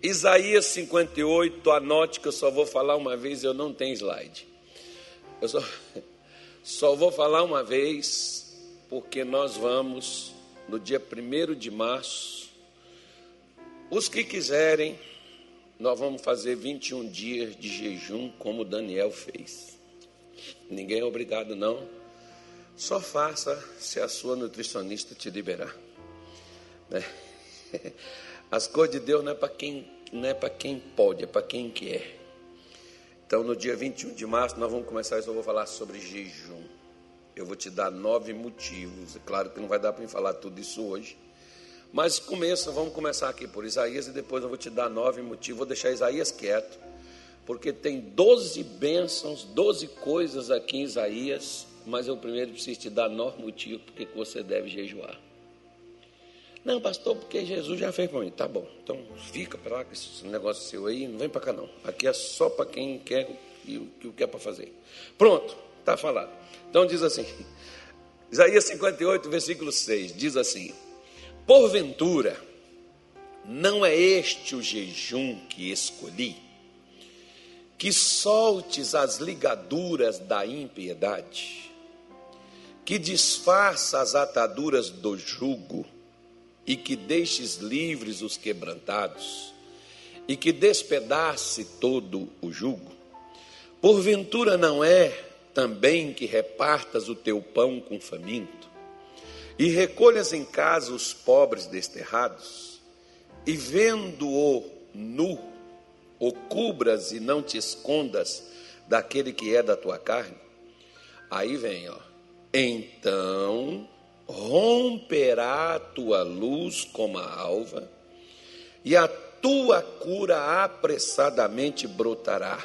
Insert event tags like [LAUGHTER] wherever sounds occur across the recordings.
Isaías 58, anote que eu só vou falar uma vez, eu não tenho slide. Eu só, [LAUGHS] só vou falar uma vez, porque nós vamos, no dia 1 de março, os que quiserem, nós vamos fazer 21 dias de jejum, como Daniel fez. Ninguém é obrigado, não. Só faça se a sua nutricionista te liberar. Né? [LAUGHS] As coisas de Deus não é para quem, não é para quem pode, é para quem quer. Então, no dia 21 de março, nós vamos começar isso. Eu vou falar sobre jejum. Eu vou te dar nove motivos. É claro que não vai dar para me falar tudo isso hoje. Mas começa, vamos começar aqui por Isaías e depois eu vou te dar nove motivos. Vou deixar Isaías quieto, porque tem doze bênçãos, doze coisas aqui em Isaías. Mas eu primeiro preciso te dar nove motivos porque você deve jejuar. Não, pastor, porque Jesus já fez para mim. Tá bom, então fica para lá, que esse negócio seu aí, não vem para cá não. Aqui é só para quem quer e o que quer para fazer. Pronto, está falado. Então diz assim, [LAUGHS] Isaías 58, versículo 6, diz assim: Porventura, não é este o jejum que escolhi, que soltes as ligaduras da impiedade, que disfarça as ataduras do jugo, e que deixes livres os quebrantados, e que despedace todo o jugo? Porventura não é também que repartas o teu pão com faminto, e recolhas em casa os pobres desterrados, e vendo-o nu, o cubras e não te escondas daquele que é da tua carne? Aí vem, ó. Então romperá a tua luz como a alva, e a tua cura apressadamente brotará,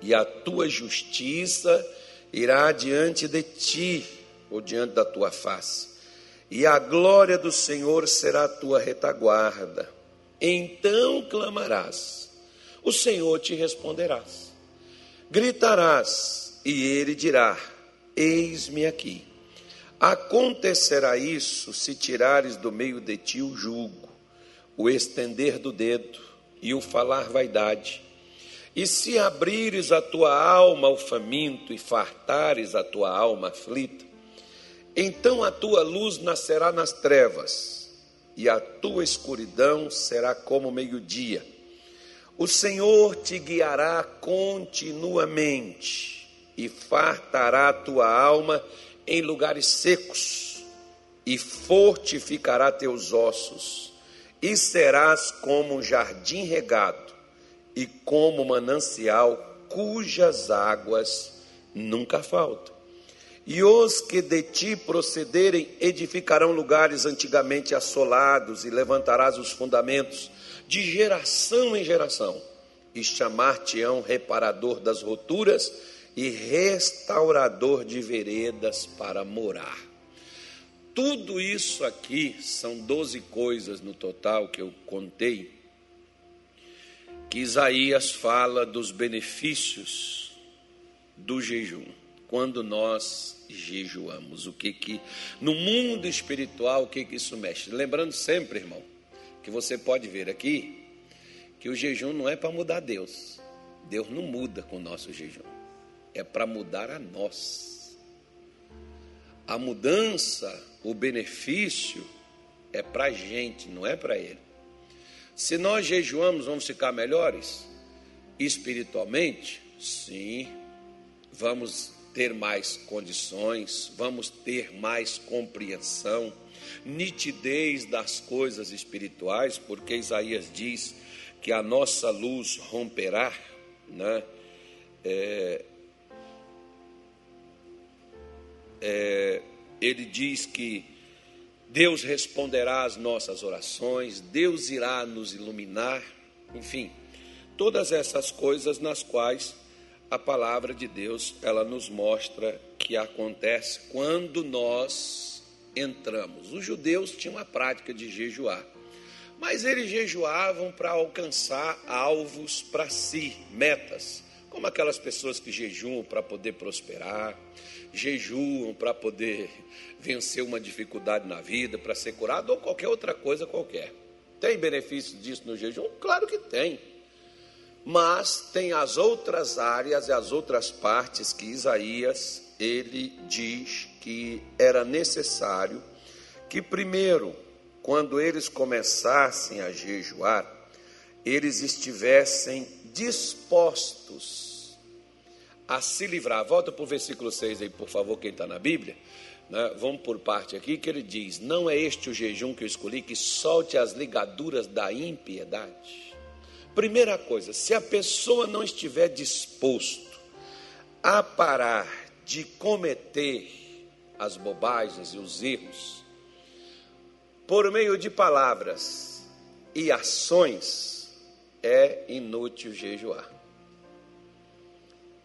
e a tua justiça irá diante de ti, ou diante da tua face, e a glória do Senhor será a tua retaguarda. Então clamarás, o Senhor te responderás. Gritarás, e ele dirá: Eis-me aqui. Acontecerá isso se tirares do meio de ti o jugo, o estender do dedo e o falar vaidade. E se abrires a tua alma ao faminto e fartares a tua alma aflita, então a tua luz nascerá nas trevas, e a tua escuridão será como meio-dia. O Senhor te guiará continuamente e fartará a tua alma em lugares secos, e fortificará teus ossos, e serás como um jardim regado, e como manancial cujas águas nunca faltam. E os que de ti procederem edificarão lugares antigamente assolados, e levantarás os fundamentos de geração em geração, e chamar-te-ão reparador das roturas e restaurador de veredas para morar. Tudo isso aqui são 12 coisas no total que eu contei, que Isaías fala dos benefícios do jejum, quando nós jejuamos, o que que no mundo espiritual, o que que isso mexe? Lembrando sempre, irmão, que você pode ver aqui que o jejum não é para mudar Deus. Deus não muda com o nosso jejum é para mudar a nós. A mudança, o benefício é para a gente, não é para ele. Se nós jejuamos, vamos ficar melhores? Espiritualmente, sim. Vamos ter mais condições, vamos ter mais compreensão, nitidez das coisas espirituais, porque Isaías diz que a nossa luz romperá, né? É, é, ele diz que Deus responderá às nossas orações, Deus irá nos iluminar, enfim, todas essas coisas nas quais a palavra de Deus ela nos mostra que acontece quando nós entramos. Os judeus tinham a prática de jejuar, mas eles jejuavam para alcançar alvos para si, metas, como aquelas pessoas que jejuam para poder prosperar, jejuam para poder [LAUGHS] vencer uma dificuldade na vida, para ser curado ou qualquer outra coisa qualquer. Tem benefício disso no jejum? Claro que tem. Mas tem as outras áreas e as outras partes que Isaías ele diz que era necessário que primeiro, quando eles começassem a jejuar, eles estivessem dispostos a se livrar. Volta para o versículo 6 aí, por favor, quem está na Bíblia. Né? Vamos por parte aqui, que ele diz: Não é este o jejum que eu escolhi, que solte as ligaduras da impiedade. Primeira coisa, se a pessoa não estiver disposto a parar de cometer as bobagens e os erros, por meio de palavras e ações, é inútil jejuar.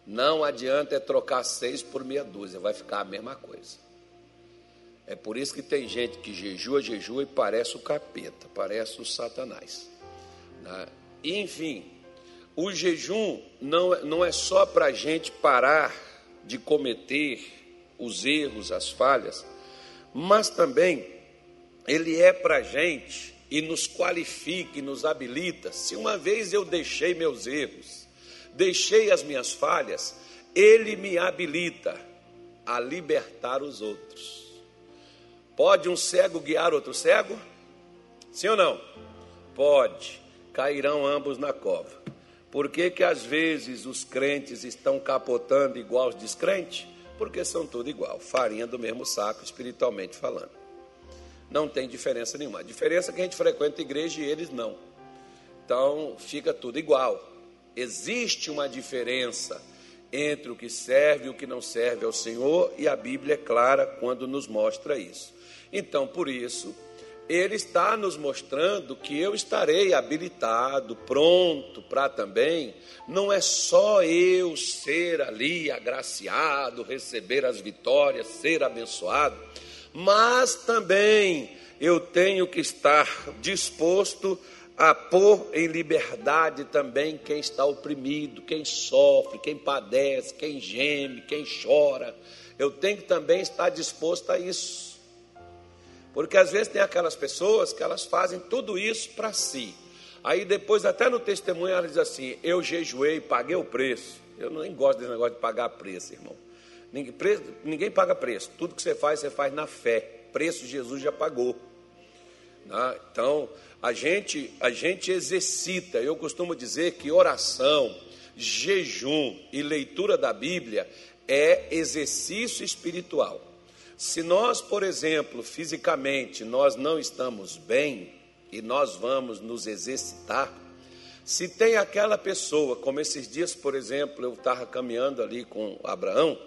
Não adianta é trocar seis por meia dúzia, vai ficar a mesma coisa. É por isso que tem gente que jejua, jejua e parece o capeta, parece o satanás. Né? Enfim, o jejum não, é, não é só para a gente parar de cometer os erros, as falhas, mas também ele é para a gente e nos qualifica e nos habilita. Se uma vez eu deixei meus erros, deixei as minhas falhas, ele me habilita a libertar os outros. Pode um cego guiar outro cego? Sim ou não? Pode. Cairão ambos na cova. Por que, que às vezes os crentes estão capotando igual os descrentes? Porque são tudo igual, farinha do mesmo saco, espiritualmente falando. Não tem diferença nenhuma. A diferença é que a gente frequenta a igreja e eles não. Então fica tudo igual. Existe uma diferença entre o que serve e o que não serve ao Senhor, e a Bíblia é clara quando nos mostra isso. Então, por isso, ele está nos mostrando que eu estarei habilitado, pronto para também, não é só eu ser ali agraciado, receber as vitórias, ser abençoado, mas também eu tenho que estar disposto a pôr em liberdade também quem está oprimido, quem sofre, quem padece, quem geme, quem chora. Eu tenho que também estar disposto a isso. Porque às vezes tem aquelas pessoas que elas fazem tudo isso para si. Aí depois, até no testemunho, ela diz assim: Eu jejuei, paguei o preço. Eu nem gosto desse negócio de pagar preço, irmão. Ninguém, preço, ninguém paga preço. Tudo que você faz, você faz na fé. Preço Jesus já pagou. Né? Então, a gente, a gente exercita. Eu costumo dizer que oração, jejum e leitura da Bíblia é exercício espiritual. Se nós, por exemplo, fisicamente nós não estamos bem e nós vamos nos exercitar, se tem aquela pessoa, como esses dias, por exemplo, eu estava caminhando ali com Abraão,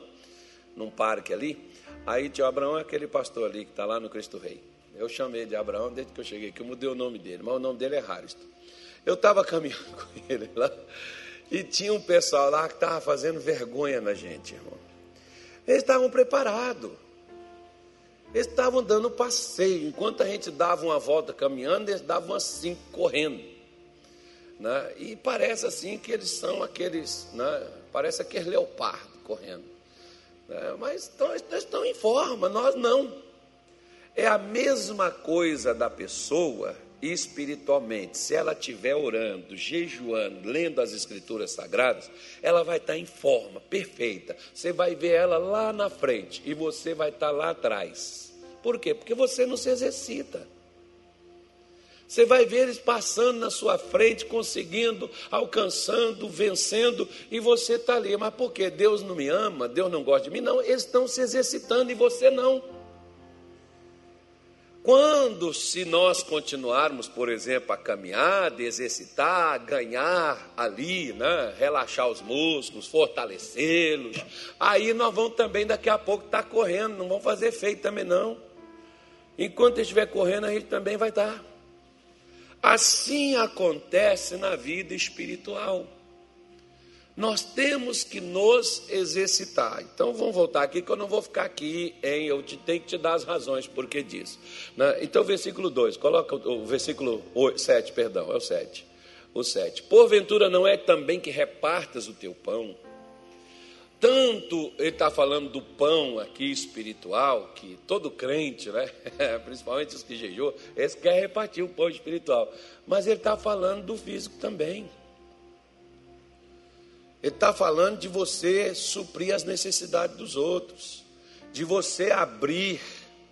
num parque ali, aí tio Abraão é aquele pastor ali que está lá no Cristo Rei. Eu chamei de Abraão desde que eu cheguei aqui, eu mudei o nome dele, mas o nome dele é Haristo. Eu estava [LAUGHS] caminhando com ele lá e tinha um pessoal lá que estava fazendo vergonha na gente, irmão. Eles estavam preparados. Eles estavam dando passeio. Enquanto a gente dava uma volta caminhando, eles davam assim, correndo. Né? E parece assim que eles são aqueles, né? parece aqueles leopardo correndo. Né? Mas estão, eles estão em forma, nós não. É a mesma coisa da pessoa espiritualmente, se ela estiver orando, jejuando, lendo as escrituras sagradas, ela vai estar em forma perfeita. Você vai ver ela lá na frente e você vai estar lá atrás. Por quê? Porque você não se exercita. Você vai ver eles passando na sua frente, conseguindo, alcançando, vencendo, e você está ali. Mas por quê? Deus não me ama? Deus não gosta de mim? Não, eles estão se exercitando e você não. Quando, se nós continuarmos, por exemplo, a caminhada, exercitar, ganhar ali, né, relaxar os músculos, fortalecê-los, aí nós vamos também daqui a pouco estar tá correndo, não vamos fazer feito também não. Enquanto estiver correndo, a gente também vai estar. Tá. Assim acontece na vida espiritual. Nós temos que nos exercitar. Então vamos voltar aqui, que eu não vou ficar aqui em. Eu te, tenho que te dar as razões por que disso. Né? Então, versículo 2, coloca o, o versículo 7, perdão, é o 7. O 7. Porventura não é também que repartas o teu pão? Tanto ele está falando do pão aqui espiritual, que todo crente, né? [LAUGHS] principalmente os que jejuam, eles querem repartir o pão espiritual. Mas ele está falando do físico também. Ele está falando de você suprir as necessidades dos outros, de você abrir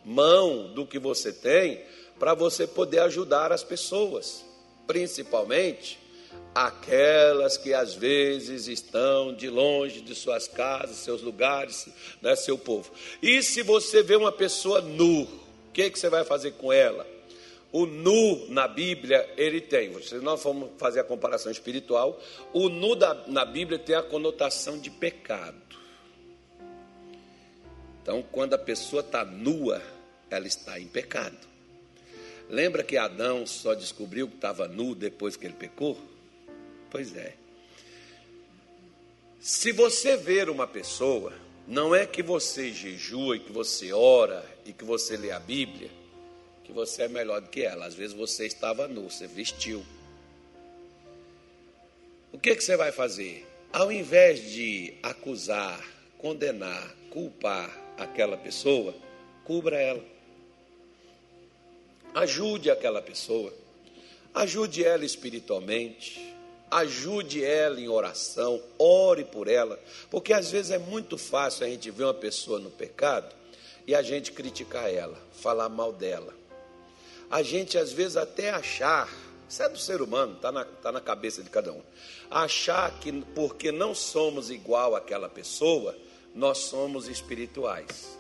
mão do que você tem para você poder ajudar as pessoas, principalmente aquelas que às vezes estão de longe de suas casas, seus lugares, né, seu povo. E se você vê uma pessoa nu, o que, que você vai fazer com ela? O nu na Bíblia, ele tem, se nós formos fazer a comparação espiritual, o nu da, na Bíblia tem a conotação de pecado. Então, quando a pessoa está nua, ela está em pecado. Lembra que Adão só descobriu que estava nu depois que ele pecou? Pois é. Se você ver uma pessoa, não é que você jejua e que você ora e que você lê a Bíblia, que você é melhor do que ela. Às vezes você estava nu, você vestiu. O que, que você vai fazer? Ao invés de acusar, condenar, culpar aquela pessoa, cubra ela. Ajude aquela pessoa. Ajude ela espiritualmente ajude ela em oração, ore por ela, porque às vezes é muito fácil a gente ver uma pessoa no pecado e a gente criticar ela, falar mal dela. A gente às vezes até achar, isso é do ser humano, está na, tá na cabeça de cada um, achar que porque não somos igual àquela pessoa, nós somos espirituais.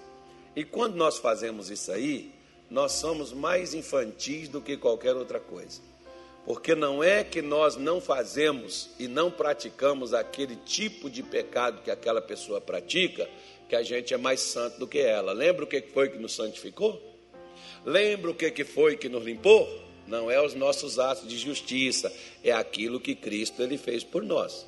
E quando nós fazemos isso aí, nós somos mais infantis do que qualquer outra coisa. Porque não é que nós não fazemos e não praticamos aquele tipo de pecado que aquela pessoa pratica, que a gente é mais santo do que ela. Lembra o que foi que nos santificou? Lembra o que foi que nos limpou? Não é os nossos atos de justiça, é aquilo que Cristo ele fez por nós.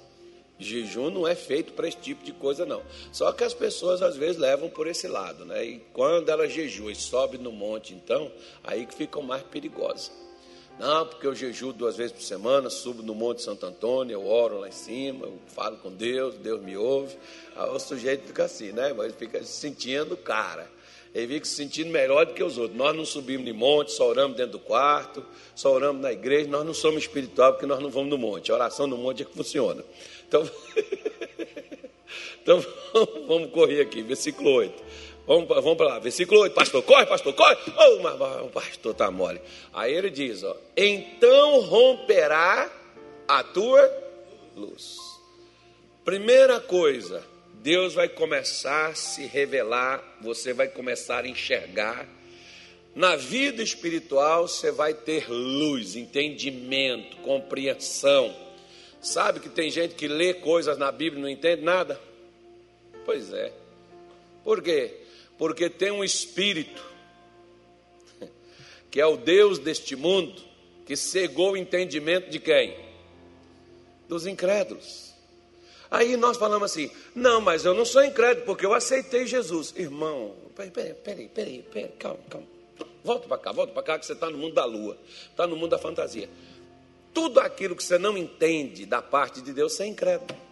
Jejum não é feito para esse tipo de coisa, não. Só que as pessoas às vezes levam por esse lado, né? E quando ela jejua e sobe no monte, então, aí que ficam mais perigosas. Não, porque eu jejuo duas vezes por semana, subo no Monte Santo Antônio, eu oro lá em cima, eu falo com Deus, Deus me ouve. Aí o sujeito fica assim, né? Mas fica se sentindo cara. Ele fica se sentindo melhor do que os outros. Nós não subimos de monte, só oramos dentro do quarto, só oramos na igreja, nós não somos espiritual porque nós não vamos no monte. A oração no monte é que funciona. Então, [LAUGHS] então [LAUGHS] vamos correr aqui, versículo 8. Vamos, vamos para lá, versículo 8, pastor, corre, pastor, corre. Oh, mas, o pastor está mole. Aí ele diz: ó, então romperá a tua luz. Primeira coisa, Deus vai começar a se revelar, você vai começar a enxergar. Na vida espiritual, você vai ter luz, entendimento, compreensão. Sabe que tem gente que lê coisas na Bíblia e não entende nada? Pois é. Por quê? Porque tem um espírito, que é o Deus deste mundo, que cegou o entendimento de quem? Dos incrédulos. Aí nós falamos assim: não, mas eu não sou incrédulo, porque eu aceitei Jesus. Irmão, peraí, peraí, peraí, peraí, peraí calma, calma. Volta para cá, volta para cá, que você está no mundo da lua, está no mundo da fantasia. Tudo aquilo que você não entende da parte de Deus, você é incrédulo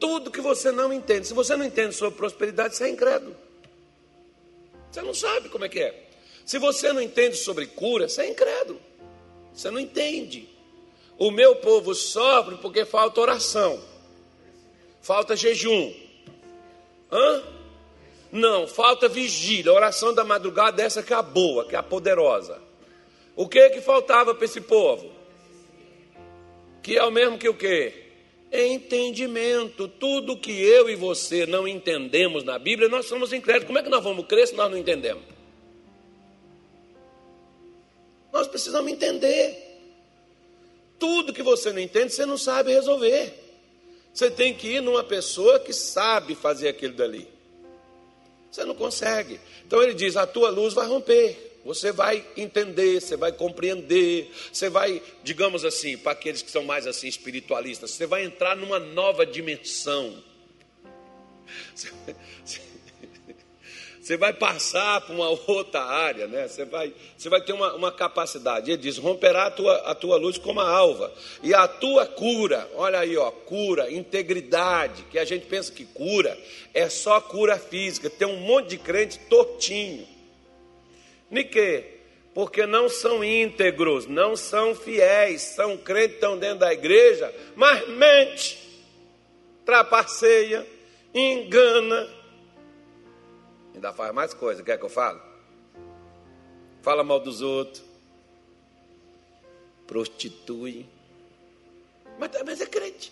tudo que você não entende. Se você não entende sobre prosperidade, você é incrédulo. Você não sabe como é que é. Se você não entende sobre cura, você é incrédulo. Você não entende. O meu povo sofre porque falta oração, falta jejum. Hã? Não, falta vigília, oração da madrugada, essa que é a boa, que é a poderosa. O que que faltava para esse povo? Que é o mesmo que o quê? Entendimento. Tudo que eu e você não entendemos na Bíblia, nós somos incrédulos. Como é que nós vamos crer se nós não entendemos? Nós precisamos entender. Tudo que você não entende, você não sabe resolver. Você tem que ir numa pessoa que sabe fazer aquilo dali. Você não consegue. Então ele diz: a tua luz vai romper. Você vai entender, você vai compreender, você vai, digamos assim, para aqueles que são mais assim espiritualistas, você vai entrar numa nova dimensão. Você vai passar para uma outra área, né? Você vai, você vai ter uma, uma capacidade. Ele diz: romperá a tua, a tua luz como a alva, e a tua cura, olha aí, ó, cura, integridade, que a gente pensa que cura é só cura física. Tem um monte de crente tortinho. Nique, porque não são íntegros, não são fiéis, são crentes estão dentro da igreja, mas mente, trapaceia, engana Ainda faz mais coisa, quer que eu fale? Fala mal dos outros. Prostitui. Mas, mas é crente.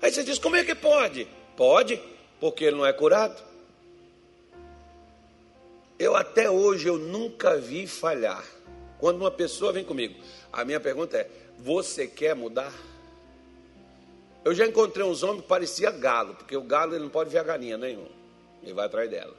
Aí você diz: como é que pode? Pode, porque ele não é curado. Eu até hoje eu nunca vi falhar. Quando uma pessoa vem comigo, a minha pergunta é: você quer mudar? Eu já encontrei uns homens que parecia galo, porque o galo ele não pode ver a galinha nenhum. Ele vai atrás dela.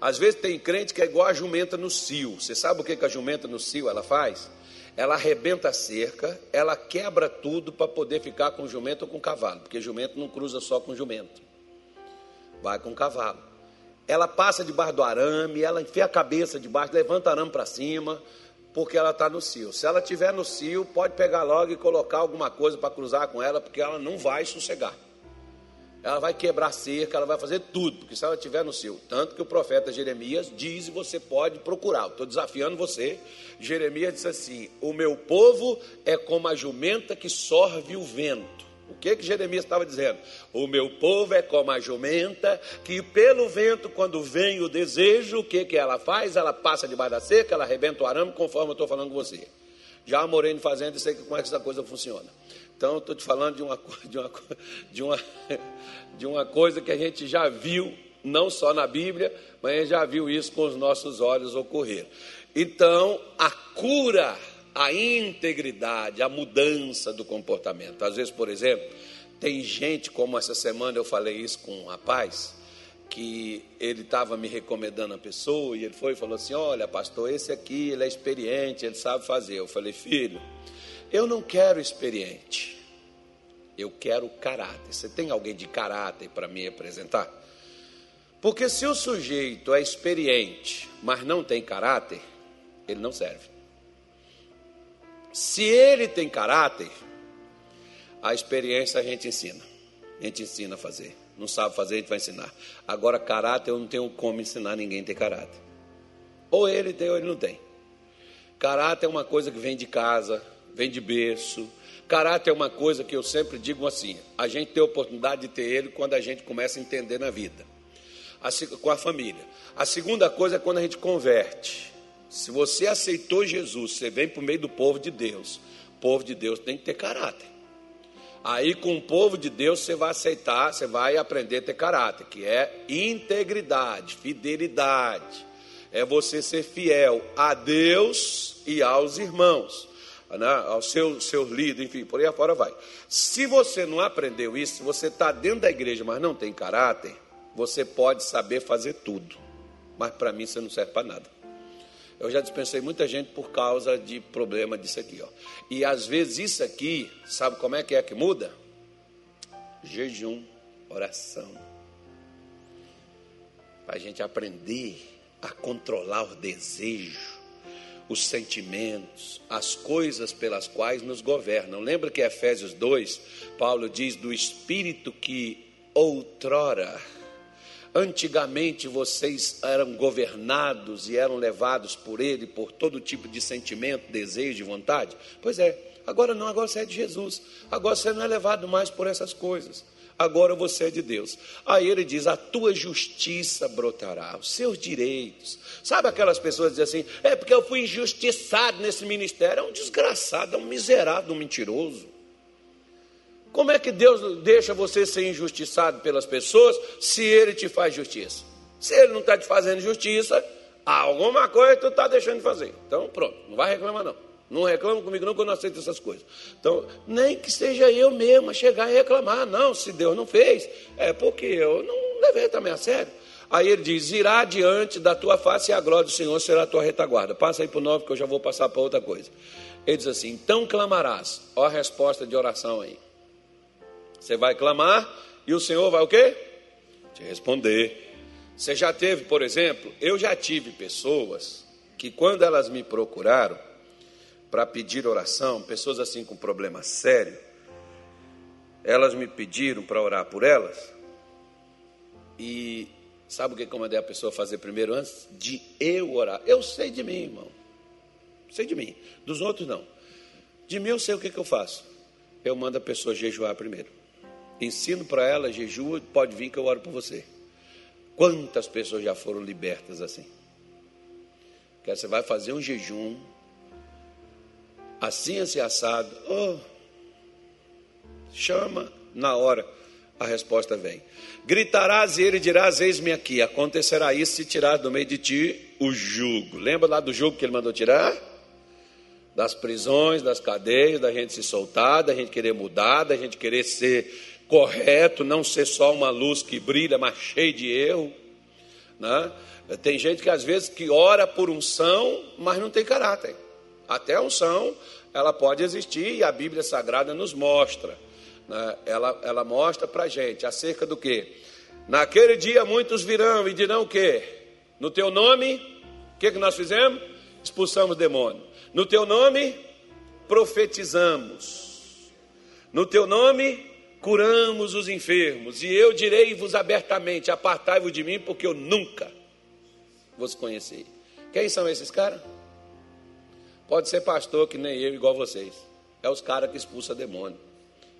Às vezes tem crente que é igual a jumenta no cio. Você sabe o que, que a jumenta no cio ela faz? Ela arrebenta a cerca, ela quebra tudo para poder ficar com jumento ou com cavalo, porque jumento não cruza só com jumento, vai com cavalo. Ela passa debaixo do arame, ela enfia a cabeça debaixo, levanta o arame para cima, porque ela está no cio. Se ela estiver no cio, pode pegar logo e colocar alguma coisa para cruzar com ela, porque ela não vai sossegar ela vai quebrar cerca, ela vai fazer tudo, porque se ela estiver no seu. Tanto que o profeta Jeremias diz e você pode procurar. Estou desafiando você. Jeremias disse assim: O meu povo é como a jumenta que sorve o vento. O que que Jeremias estava dizendo? O meu povo é como a jumenta que pelo vento, quando vem o desejo, o que que ela faz? Ela passa debaixo da seca, ela arrebenta o arame, conforme eu estou falando com você. Já morei em fazenda e sei como é que essa coisa funciona. Então, estou te falando de uma, de, uma, de, uma, [LAUGHS] de uma coisa que a gente já viu, não só na Bíblia, mas já viu isso com os nossos olhos ocorrer. Então, a cura, a integridade, a mudança do comportamento. Às vezes, por exemplo, tem gente, como essa semana eu falei isso com um rapaz, que ele estava me recomendando a pessoa, e ele foi e falou assim: Olha, pastor, esse aqui, ele é experiente, ele sabe fazer. Eu falei, filho eu não quero experiente, eu quero caráter. Você tem alguém de caráter para me apresentar? Porque se o sujeito é experiente, mas não tem caráter, ele não serve. Se ele tem caráter, a experiência a gente ensina. A gente ensina a fazer. Não sabe fazer, a gente vai ensinar. Agora, caráter, eu não tenho como ensinar ninguém a ter caráter. Ou ele tem ou ele não tem. Caráter é uma coisa que vem de casa, vem de berço. Caráter é uma coisa que eu sempre digo assim: a gente tem a oportunidade de ter ele quando a gente começa a entender na vida, com a família. A segunda coisa é quando a gente converte. Se você aceitou Jesus, você vem para o meio do povo de Deus. O povo de Deus tem que ter caráter. Aí, com o povo de Deus, você vai aceitar, você vai aprender a ter caráter, que é integridade, fidelidade. É você ser fiel a Deus e aos irmãos né, ao seu, seu líder, enfim, por aí afora vai. Se você não aprendeu isso, se você está dentro da igreja, mas não tem caráter, você pode saber fazer tudo, mas para mim você não serve para nada. Eu já dispensei muita gente por causa de problema disso aqui, ó. E às vezes isso aqui, sabe como é que é que muda? Jejum, oração. Para a gente aprender a controlar o desejo os sentimentos, as coisas pelas quais nos governam. Lembra que Efésios 2, Paulo diz do espírito que outrora, antigamente vocês eram governados e eram levados por ele por todo tipo de sentimento, desejo e vontade? Pois é, agora não, agora você é de Jesus. Agora você não é levado mais por essas coisas agora você é de Deus. Aí ele diz: a tua justiça brotará, os seus direitos. Sabe aquelas pessoas que dizem assim: é porque eu fui injustiçado nesse ministério? É um desgraçado, é um miserável, um mentiroso. Como é que Deus deixa você ser injustiçado pelas pessoas se Ele te faz justiça? Se Ele não está te fazendo justiça, alguma coisa tu está deixando de fazer. Então, pronto, não vai reclamar não. Não reclama comigo não, que eu não aceito essas coisas. Então, nem que seja eu mesmo a chegar e reclamar. Não, se Deus não fez, é porque eu não levei também a sério. Aí ele diz: irá diante da tua face e a glória do Senhor será a tua retaguarda. Passa aí para o 9 que eu já vou passar para outra coisa. Ele diz assim: então clamarás. Ó a resposta de oração aí. Você vai clamar e o Senhor vai o quê? Te responder. Você já teve, por exemplo, eu já tive pessoas que quando elas me procuraram para pedir oração, pessoas assim com problema sério, elas me pediram para orar por elas. E sabe o que eu mandei a pessoa fazer primeiro antes de eu orar? Eu sei de mim, irmão. Sei de mim. Dos outros não. De mim eu sei o que, que eu faço. Eu mando a pessoa jejuar primeiro. Ensino para ela, jejua, pode vir que eu oro por você. Quantas pessoas já foram libertas assim? Que você vai fazer um jejum, assim, assim, assado. Oh, chama na hora, a resposta vem. Gritarás e ele dirás: Eis-me aqui. Acontecerá isso se tirar do meio de ti o jugo. Lembra lá do jugo que ele mandou tirar? Das prisões, das cadeias, da gente se soltar, da gente querer mudar, da gente querer ser correto, não ser só uma luz que brilha, mas cheio de erro. Né? Tem gente que às vezes que ora por unção, mas não tem caráter. Até a unção, ela pode existir e a Bíblia Sagrada nos mostra. Né? Ela, ela mostra para gente acerca do que? Naquele dia muitos virão e dirão o quê? No teu nome, o que, que nós fizemos? Expulsamos demônio. No teu nome, profetizamos. No teu nome, curamos os enfermos, e eu direi-vos abertamente: apartai-vos de mim, porque eu nunca vos conheci. Quem são esses caras? Pode ser pastor que nem eu, igual vocês. É os caras que expulsam demônio.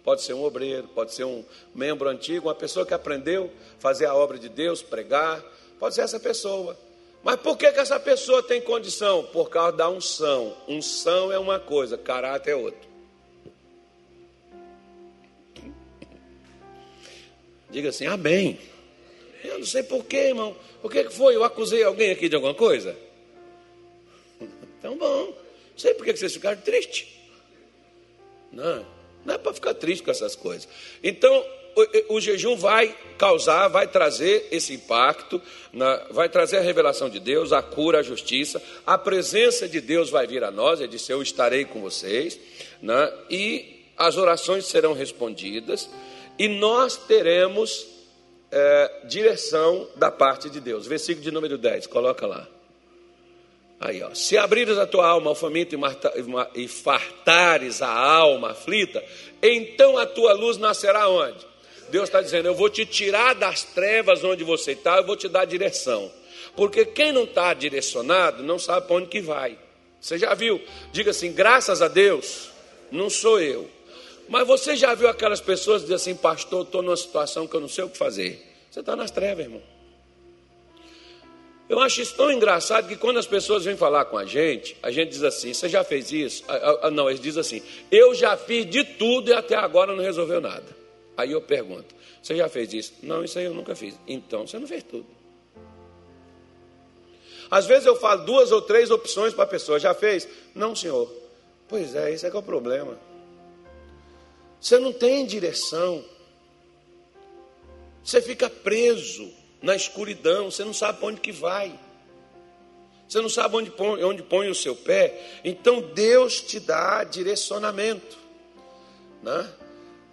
Pode ser um obreiro, pode ser um membro antigo, uma pessoa que aprendeu a fazer a obra de Deus, pregar. Pode ser essa pessoa. Mas por que, que essa pessoa tem condição? Por causa da unção. Unção é uma coisa, caráter é outra. Diga assim, amém. Eu não sei porquê, irmão. O que foi? Eu acusei alguém aqui de alguma coisa? [LAUGHS] Então, bom. Não sei por que vocês ficaram tristes. Não, não é para ficar triste com essas coisas. Então, o, o, jejum vai causar, vai trazer esse impacto, na, vai trazer a revelação de Deus, a cura, a justiça, a presença de Deus vai vir a nós, ele disse: Eu estarei com vocês, né? e as orações serão respondidas e nós teremos é, direção da parte de Deus. Versículo de número 10, coloca lá. Aí, ó. Se abrires a tua alma ao faminto e fartares a alma aflita, então a tua luz nascerá onde? Deus está dizendo: Eu vou te tirar das trevas onde você está, eu vou te dar direção. Porque quem não está direcionado não sabe para onde que vai. Você já viu? Diga assim: graças a Deus, não sou eu. Mas você já viu aquelas pessoas que dizem assim, pastor, estou numa situação que eu não sei o que fazer. Você está nas trevas, irmão. Eu acho isso tão engraçado que quando as pessoas vêm falar com a gente, a gente diz assim: Você já fez isso? Não, eles dizem assim: Eu já fiz de tudo e até agora não resolveu nada. Aí eu pergunto: Você já fez isso? Não, isso aí eu nunca fiz. Então você não fez tudo. Às vezes eu falo duas ou três opções para a pessoa: Já fez? Não, senhor. Pois é, esse é que é o problema. Você não tem direção. Você fica preso na escuridão, você não sabe para onde que vai. Você não sabe onde põe, onde põe o seu pé. Então Deus te dá direcionamento. Né?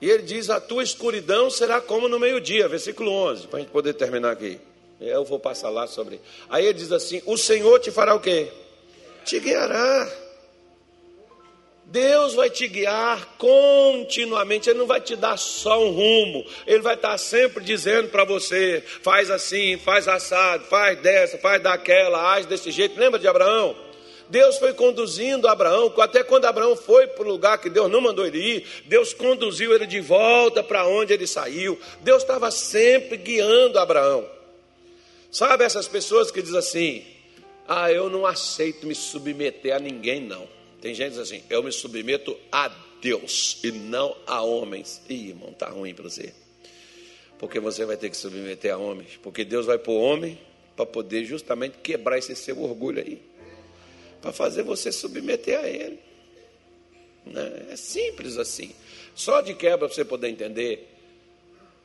E ele diz: A tua escuridão será como no meio-dia. Versículo 11, para a gente poder terminar aqui. Eu vou passar lá sobre. Aí ele diz assim: O Senhor te fará o quê? Te guiará. Deus vai te guiar continuamente, Ele não vai te dar só um rumo, Ele vai estar sempre dizendo para você: faz assim, faz assado, faz dessa, faz daquela, age desse jeito. Lembra de Abraão? Deus foi conduzindo Abraão, até quando Abraão foi para o lugar que Deus não mandou ele ir, Deus conduziu ele de volta para onde ele saiu. Deus estava sempre guiando Abraão. Sabe essas pessoas que dizem assim: ah, eu não aceito me submeter a ninguém, não. Tem gente que diz assim: eu me submeto a Deus e não a homens. Ih, irmão, está ruim para você. Porque você vai ter que submeter a homens. Porque Deus vai pôr homem para poder justamente quebrar esse seu orgulho aí. Para fazer você submeter a Ele. Né? É simples assim. Só de quebra para você poder entender.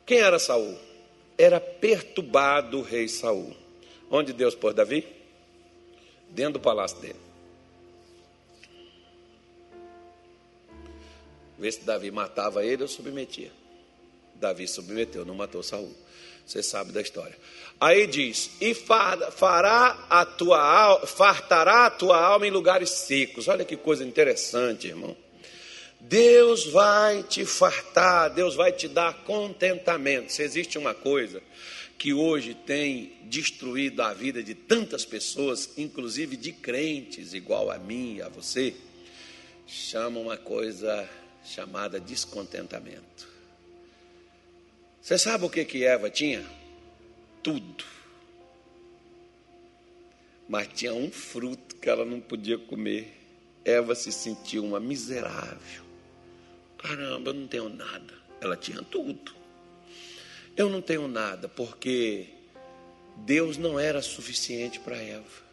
Quem era Saul? Era perturbado o rei Saul. Onde Deus pôs Davi? Dentro do palácio dele. Vê se Davi matava ele ou submetia. Davi submeteu, não matou Saul. Você sabe da história. Aí diz: E fará a tua fartará a tua alma em lugares secos. Olha que coisa interessante, irmão. Deus vai te fartar, Deus vai te dar contentamento. Se existe uma coisa que hoje tem destruído a vida de tantas pessoas, inclusive de crentes igual a mim e a você, chama uma coisa chamada descontentamento. Você sabe o que que Eva tinha? Tudo. Mas tinha um fruto que ela não podia comer. Eva se sentiu uma miserável. Caramba, eu não tenho nada. Ela tinha tudo. Eu não tenho nada porque Deus não era suficiente para Eva.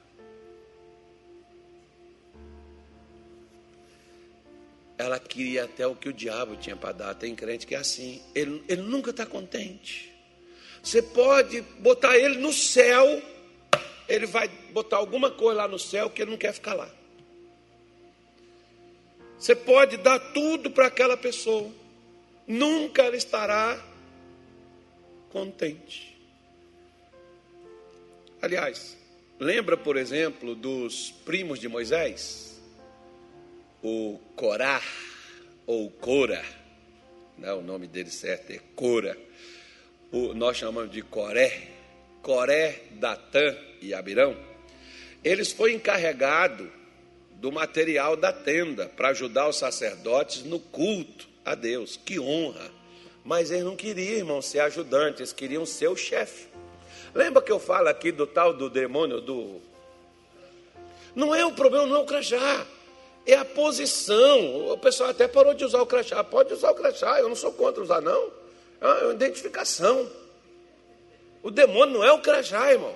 Ela queria até o que o diabo tinha para dar. Tem crente que é assim. Ele, ele nunca está contente. Você pode botar ele no céu, ele vai botar alguma coisa lá no céu que ele não quer ficar lá. Você pode dar tudo para aquela pessoa, nunca ela estará contente. Aliás, lembra, por exemplo, dos primos de Moisés? O Corá, ou Cora, né? o nome dele certo é Cora. O, nós chamamos de Coré, Coré, Datã e Abirão. Eles foram encarregados do material da tenda para ajudar os sacerdotes no culto a Deus. Que honra! Mas eles não queriam, irmão, ser ajudantes, eles queriam ser o chefe. Lembra que eu falo aqui do tal do demônio do. Não é o problema, não é o crachá, é a posição. O pessoal até parou de usar o crachá. Pode usar o crachá, eu não sou contra usar, não. É uma identificação. O demônio não é o crachá, irmão.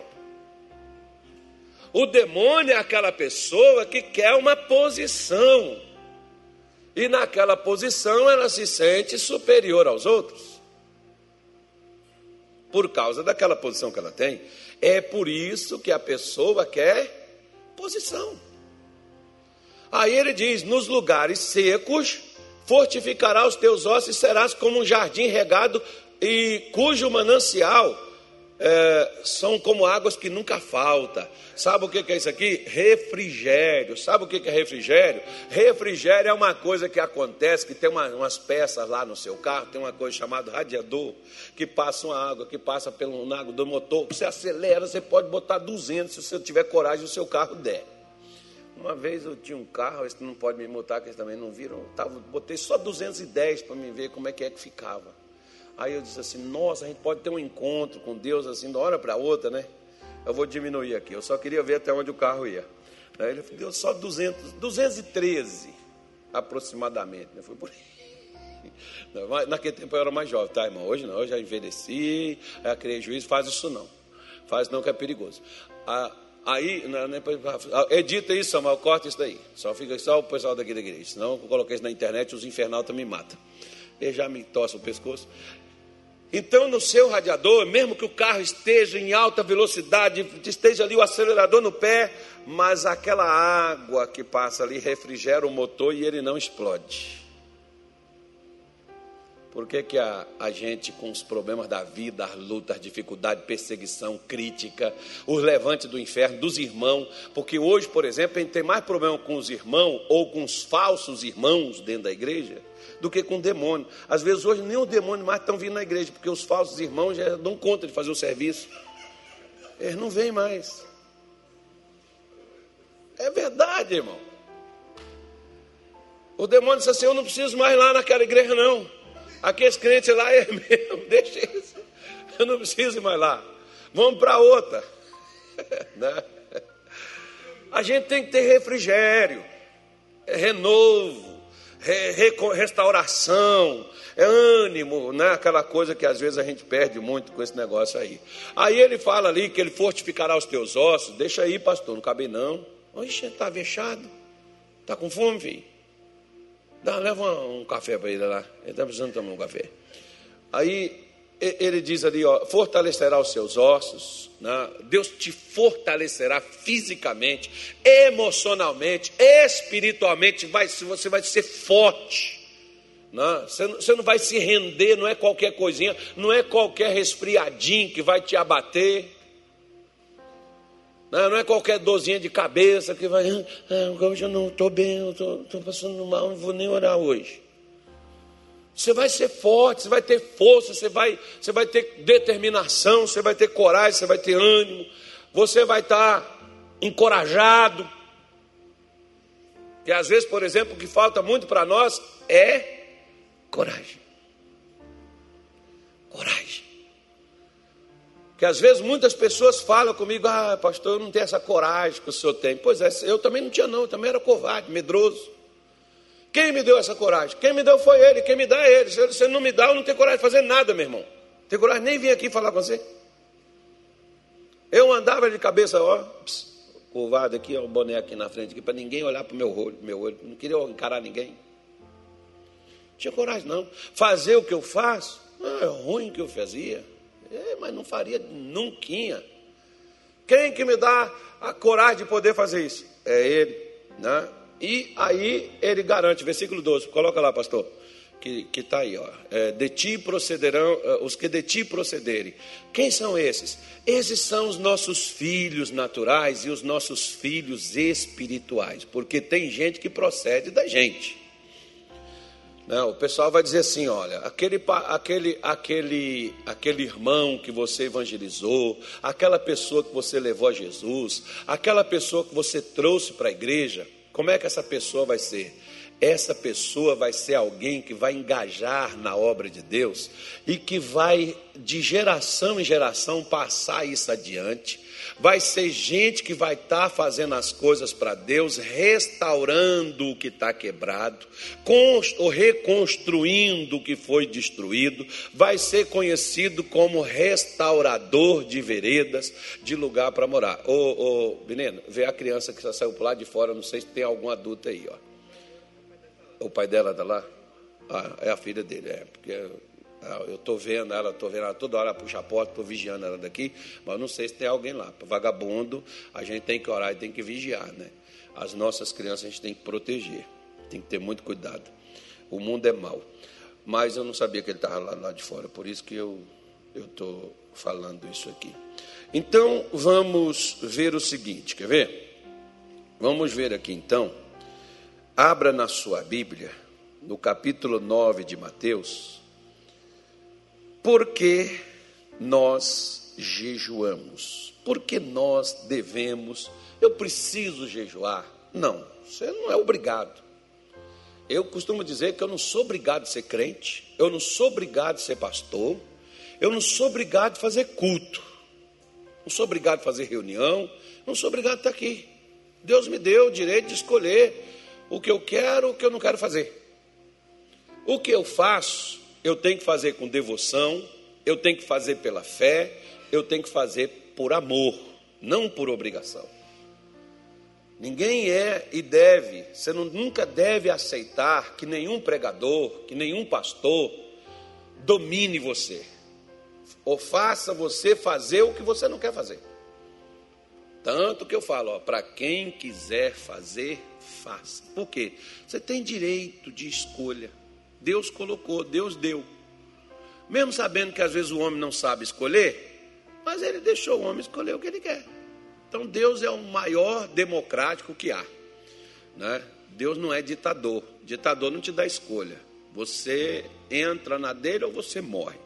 O demônio é aquela pessoa que quer uma posição. E naquela posição ela se sente superior aos outros. Por causa daquela posição que ela tem. É por isso que a pessoa quer posição. Aí ele diz: nos lugares secos, fortificará os teus ossos e serás como um jardim regado e cujo manancial é, são como águas que nunca falta. Sabe o que é isso aqui? Refrigério. Sabe o que é refrigério? Refrigério é uma coisa que acontece, que tem uma, umas peças lá no seu carro, tem uma coisa chamada radiador, que passa uma água, que passa pelo água do motor. Você acelera, você pode botar 200 se você tiver coragem o seu carro der. Uma vez eu tinha um carro, esse não pode me multar, que eles também não viram. Tava, botei só 210 para me ver como é que é que ficava. Aí eu disse assim: Nossa, a gente pode ter um encontro com Deus assim, de uma hora para outra, né? Eu vou diminuir aqui. Eu só queria ver até onde o carro ia. Aí ele deu só 200, 213 aproximadamente. Foi por aí. [LAUGHS] Naquele tempo eu era mais jovem, tá, irmão? Hoje não, eu já envelheci, já criei juízo, faz isso não. Faz não que é perigoso. Aí, edita isso, Samuel, corta isso daí. Só fica só o pessoal daqui da igreja. Senão eu coloquei isso na internet, os infernal me matam. Ele já me torce o pescoço. Então, no seu radiador, mesmo que o carro esteja em alta velocidade, esteja ali o acelerador no pé, mas aquela água que passa ali refrigera o motor e ele não explode. Por que, que a, a gente, com os problemas da vida, as lutas, as dificuldades, perseguição, crítica, os levantes do inferno, dos irmãos, porque hoje, por exemplo, a gente tem mais problema com os irmãos ou com os falsos irmãos dentro da igreja do que com o demônio. Às vezes hoje nem o demônio mais estão vindo na igreja, porque os falsos irmãos já dão conta de fazer o serviço. Eles não vêm mais. É verdade, irmão. O demônio disse assim: Eu não preciso mais lá naquela igreja, não. Aqueles crentes lá é [LAUGHS] mesmo, deixa isso. Eu não preciso ir mais lá. Vamos para outra. [LAUGHS] Né? A gente tem que ter refrigério, renovo, re, re, restauração, é ânimo, né? aquela coisa que às vezes a gente perde muito com esse negócio aí. Aí ele fala ali que ele fortificará os teus ossos. Deixa aí, pastor, não cabe não. Oxe, está vexado. Está com fome, filho? Dá, leva um, café para ele lá. Ele está precisando tomar um café. Aí ele diz ali, ó, fortalecerá os seus ossos, né? Deus te fortalecerá fisicamente, emocionalmente, espiritualmente, vai, você vai ser forte, Não, você, você não vai se render, não é qualquer coisinha, não é qualquer resfriadinho que vai te abater. Não, é qualquer dorzinha de cabeça que vai. Ah, hoje eu não estou bem, eu estou passando mal, não vou nem orar hoje. Você vai ser forte, você vai ter força, você vai, você vai ter determinação, você vai ter coragem, você vai ter ânimo, você vai estar encorajado. Que às vezes, por exemplo, o que falta muito para nós é coragem. Coragem. Que às vezes muitas pessoas falam comigo, ah, pastor, eu não tenho essa coragem que o senhor tem. Pois é, eu também não tinha, não, eu também era covarde, medroso. Quem me deu essa coragem? Quem me deu foi ele, quem me dá é ele. Se você não me dá, eu não tenho coragem de fazer nada, meu irmão. Não tenho coragem nem vir aqui falar com você. Eu andava de cabeça, ó, curvado aqui, ó, o boné aqui na frente, aqui, para ninguém olhar para o meu olho, meu olho. Não queria encarar ninguém. Não tinha coragem, não. Fazer o que eu faço, é ruim que eu fazia. É, mas não faria nunca. Quem que me dá a coragem de poder fazer isso? É ele, né? E aí ele garante, versículo 12, coloca lá, pastor, que está aí, ó. É, de ti procederão, é, os que de ti procederem. Quem são esses? Esses são os nossos filhos naturais e os nossos filhos espirituais, porque tem gente que procede da gente. Não, o pessoal vai dizer assim: olha, aquele, aquele, aquele, aquele irmão que você evangelizou, aquela pessoa que você levou a Jesus, aquela pessoa que você trouxe para a igreja, como é que essa pessoa vai ser? Essa pessoa vai ser alguém que vai engajar na obra de Deus e que vai, de geração em geração, passar isso adiante. Vai ser gente que vai estar tá fazendo as coisas para Deus, restaurando o que está quebrado, reconstruindo o que foi destruído. Vai ser conhecido como restaurador de veredas, de lugar para morar. Ô, ô, vê a criança que saiu por lá de fora, não sei se tem algum adulto aí, ó. O pai dela está lá? Ah, é a filha dele, é, porque ah, eu estou vendo ela, estou vendo ela toda hora, puxa a porta, estou vigiando ela daqui, mas não sei se tem alguém lá. Vagabundo, a gente tem que orar e tem que vigiar, né? As nossas crianças a gente tem que proteger, tem que ter muito cuidado. O mundo é mau. Mas eu não sabia que ele estava lá, lá de fora, por isso que eu estou falando isso aqui. Então, vamos ver o seguinte, quer ver? Vamos ver aqui então Abra na sua Bíblia, no capítulo 9 de Mateus, porque nós jejuamos, porque nós devemos, eu preciso jejuar. Não, você não é obrigado. Eu costumo dizer que eu não sou obrigado a ser crente, eu não sou obrigado a ser pastor, eu não sou obrigado a fazer culto, não sou obrigado a fazer reunião, não sou obrigado a estar aqui. Deus me deu o direito de escolher o que eu quero, o que eu não quero fazer. O que eu faço, eu tenho que fazer com devoção, eu tenho que fazer pela fé, eu tenho que fazer por amor, não por obrigação. Ninguém é e deve, você não, nunca deve aceitar que nenhum pregador, que nenhum pastor domine você, ou faça você fazer o que você não quer fazer. Tanto que eu falo, para quem quiser fazer, faça. Por quê? Você tem direito de escolha. Deus colocou, Deus deu. Mesmo sabendo que às vezes o homem não sabe escolher, mas ele deixou o homem escolher o que ele quer. Então Deus é o maior democrático que há. Né? Deus não é ditador. Ditador não te dá escolha. Você entra na dele ou você morre,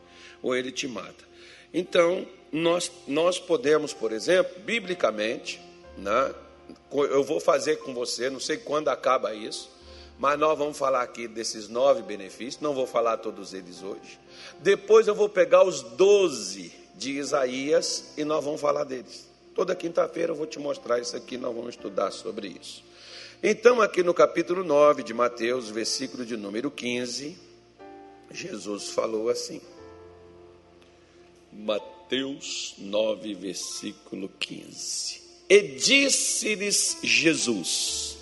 ou ele te mata. Então, nós, nós podemos, por exemplo, biblicamente, né, eu vou fazer com você, não sei quando acaba isso, mas nós vamos falar aqui desses nove benefícios, não vou falar todos eles hoje. Depois eu vou pegar os doze de Isaías e nós vamos falar deles. Toda quinta-feira eu vou te mostrar isso aqui, nós vamos estudar sobre isso. Então, aqui no capítulo 9 de Mateus, versículo de número 15, Jesus falou assim. Mateus 9, versículo 15. E disse-lhes Jesus: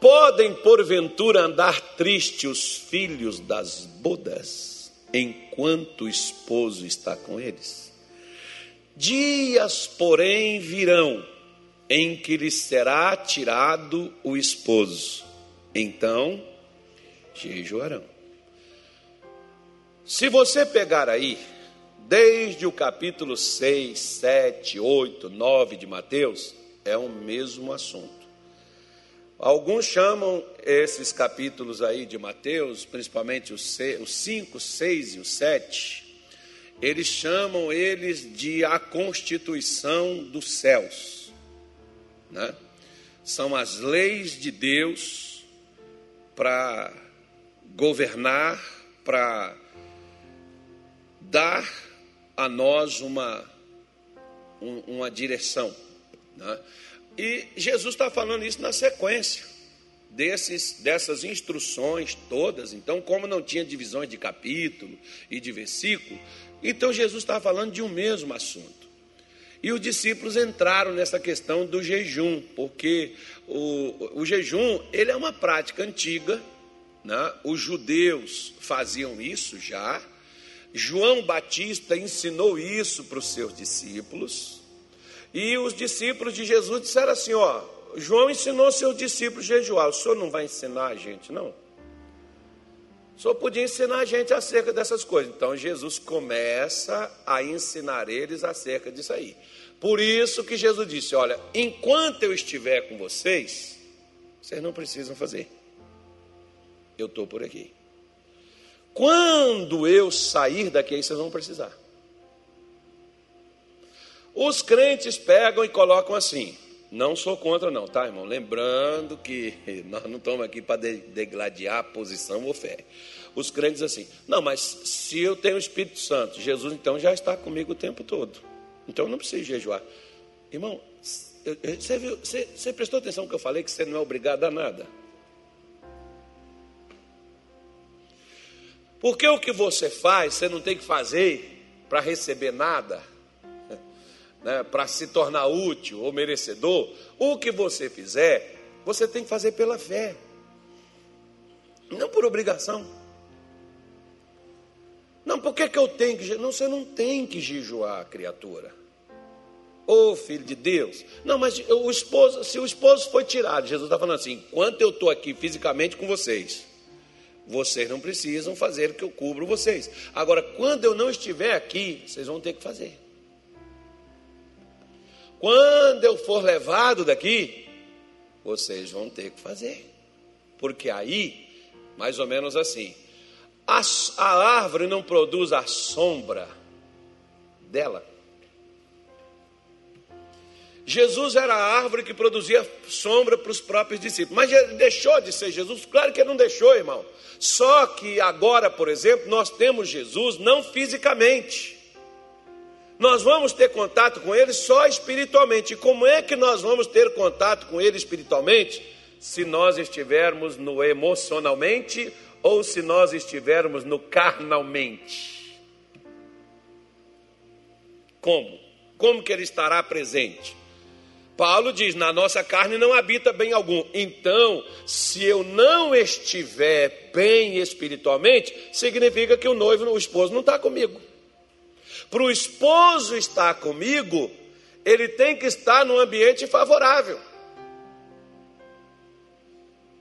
Podem porventura andar tristes os filhos das bodas, enquanto o esposo está com eles? Dias, porém, virão em que lhes será tirado o esposo, então jejuarão. Se você pegar aí, desde o capítulo 6, 7, 8, 9 de Mateus, é o mesmo assunto. Alguns chamam esses capítulos aí de Mateus, principalmente os 5, 6 e o 7, eles chamam eles de a constituição dos céus. Né? São as leis de Deus para governar, para dar a nós uma, uma direção. Né? E Jesus está falando isso na sequência desses, dessas instruções todas. Então, como não tinha divisões de capítulo e de versículo, então Jesus estava falando de um mesmo assunto. E os discípulos entraram nessa questão do jejum, porque o, o jejum ele é uma prática antiga, né? os judeus faziam isso já, João Batista ensinou isso para os seus discípulos, e os discípulos de Jesus disseram assim: Ó, João ensinou seus discípulos a jejuar, o senhor não vai ensinar a gente, não? O senhor podia ensinar a gente acerca dessas coisas. Então Jesus começa a ensinar eles acerca disso aí. Por isso que Jesus disse: Olha, enquanto eu estiver com vocês, vocês não precisam fazer. Eu estou por aqui. Quando eu sair daqui, aí vocês vão precisar. Os crentes pegam e colocam assim. Não sou contra, não, tá, irmão? Lembrando que [LAUGHS] nós não estamos aqui para degladiar posição ou fé. Os crentes assim, não, mas se eu tenho o Espírito Santo, Jesus então já está comigo o tempo todo. Então eu não preciso jejuar. Irmão, você, viu, você, você prestou atenção que eu falei que você não é obrigado a nada? Porque o que você faz, você não tem que fazer para receber nada, [LAUGHS] né, para se tornar útil ou merecedor. O que você fizer, você tem que fazer pela fé, não por obrigação. Não, por que, eu tenho que? Não, você não tem que jejuar, criatura. Ô oh, filho de Deus. Não, mas o esposo, se o esposo foi tirado, Jesus está falando assim: enquanto eu estou aqui fisicamente com vocês, vocês não precisam fazer que eu cubro vocês. Agora, quando eu não estiver aqui, vocês vão ter que fazer. Quando eu for levado daqui, vocês vão ter que fazer. Porque aí, mais ou menos assim, a, a árvore não produz a sombra dela. Jesus era a árvore que produzia sombra para os próprios discípulos. Mas ele deixou de ser Jesus? Claro que ele não deixou, irmão. Só que agora, por exemplo, nós temos Jesus não fisicamente. Nós vamos ter contato com ele só espiritualmente. E como é que nós vamos ter contato com ele espiritualmente? Se nós estivermos no emocionalmente ou se nós estivermos no carnalmente. Como? Como que ele estará presente? Paulo diz: na nossa carne não habita bem algum. Então, se eu não estiver bem espiritualmente, significa que o noivo, o esposo, não está comigo. Para o esposo estar comigo, ele tem que estar num ambiente favorável.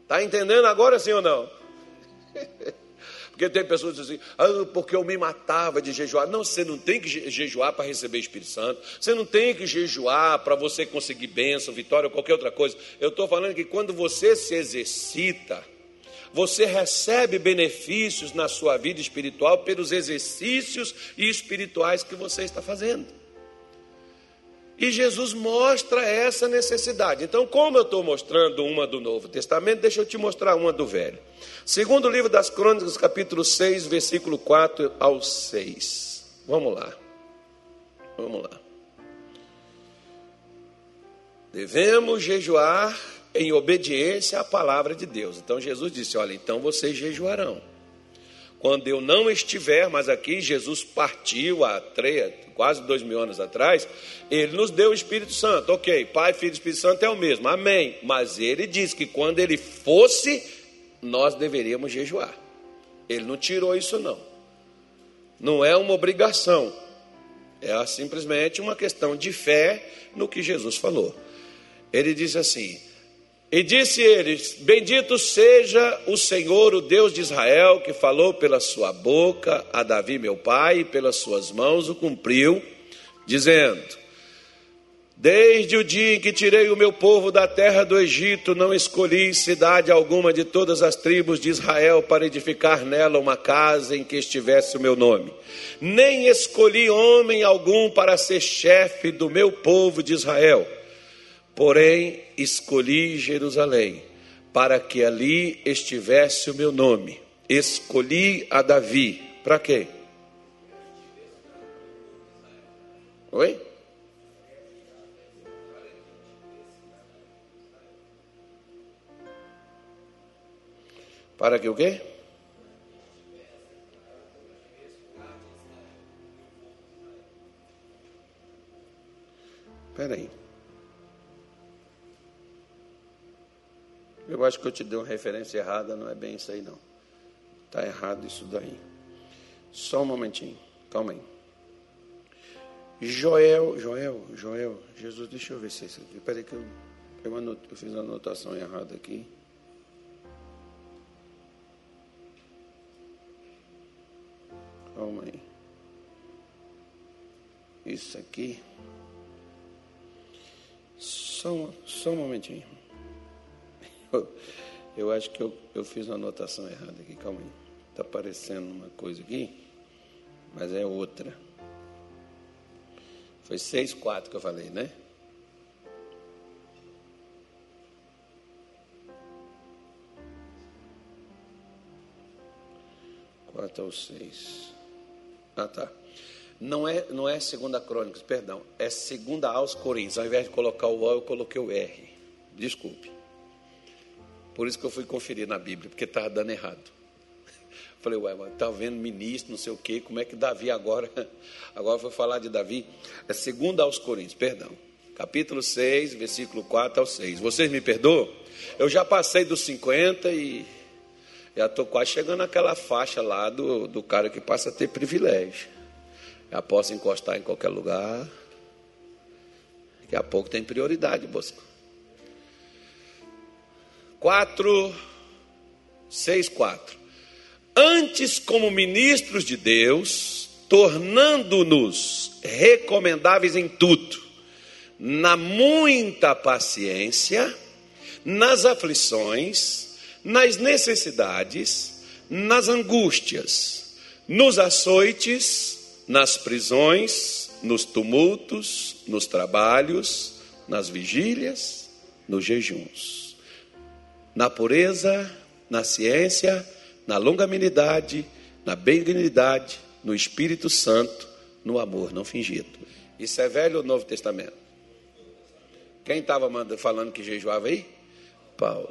Está entendendo agora sim ou não? [LAUGHS] Porque tem pessoas que dizem assim, ah, porque eu me matava de jejuar. Não, você não tem que jejuar para receber o Espírito Santo. Você não tem que jejuar para você conseguir bênção, vitória ou qualquer outra coisa. Eu estou falando que quando você se exercita, você recebe benefícios na sua vida espiritual pelos exercícios espirituais que você está fazendo. E Jesus mostra essa necessidade. Então, como eu estou mostrando uma do Novo Testamento, deixa eu te mostrar uma do Velho. Segundo livro das Crônicas, capítulo 6, versículo 4 ao 6. Vamos lá. Vamos lá. Devemos jejuar em obediência à palavra de Deus. Então Jesus disse: Olha, então vocês jejuarão. Quando eu não estiver, mas aqui Jesus partiu há três, quase dois mil anos atrás, ele nos deu o Espírito Santo. Ok, Pai, Filho e Espírito Santo é o mesmo, amém. Mas ele disse que quando ele fosse, nós deveríamos jejuar. Ele não tirou isso, não. Não é uma obrigação, é simplesmente uma questão de fé no que Jesus falou. Ele diz assim: E disse eles: Bendito seja o Senhor, o Deus de Israel, que falou pela sua boca a Davi, meu pai, e pelas suas mãos o cumpriu, dizendo: Desde o dia em que tirei o meu povo da terra do Egito, não escolhi cidade alguma de todas as tribos de Israel para edificar nela uma casa em que estivesse o meu nome. Nem escolhi homem algum para ser chefe do meu povo de Israel Porém, escolhi Jerusalém, para que ali estivesse o meu nome. Escolhi a Davi. Para quê? Oi? Para que o quê? Espera aí. Eu acho que eu te dei uma referência errada, não é bem isso aí não. Está errado isso daí. Só um momentinho, calma aí. Joel, Joel, Joel, Jesus, deixa eu ver se é isso aqui. Espera que eu, eu, anot, eu fiz a anotação errada aqui. Calma aí. Isso aqui. Só, só um momentinho. Eu acho que eu, eu fiz uma anotação errada aqui, calma aí. Está aparecendo uma coisa aqui, mas é outra. Foi 6,4 que eu falei, né? Quatro ao seis. Ah, tá. Não é, não é segunda crônicas, perdão. É segunda aos Coríntios. Ao invés de colocar o O, eu coloquei o R. Desculpe. Por isso que eu fui conferir na Bíblia, porque estava dando errado. [LAUGHS] Falei, ué, mas está vendo ministro, não sei o quê, como é que Davi agora, [LAUGHS] agora foi falar de Davi? É segunda aos Coríntios, perdão. Capítulo 6, versículo 4 ao 6. Vocês me perdoam? Eu já passei dos 50 e já estou quase chegando naquela faixa lá do, do cara que passa a ter privilégio. Já posso encostar em qualquer lugar. Daqui a pouco tem prioridade, Bosco. 4, 6, 4. Antes, como ministros de Deus, tornando-nos recomendáveis em tudo, na muita paciência, nas aflições, nas necessidades, nas angústias, nos açoites, nas prisões, nos tumultos, nos trabalhos, nas vigílias, nos jejuns na pureza, na ciência, na longanimidade, na benignidade, no Espírito Santo, no amor não fingido. Isso é velho ou Novo Testamento? Quem estava falando que jejuava aí? Paulo.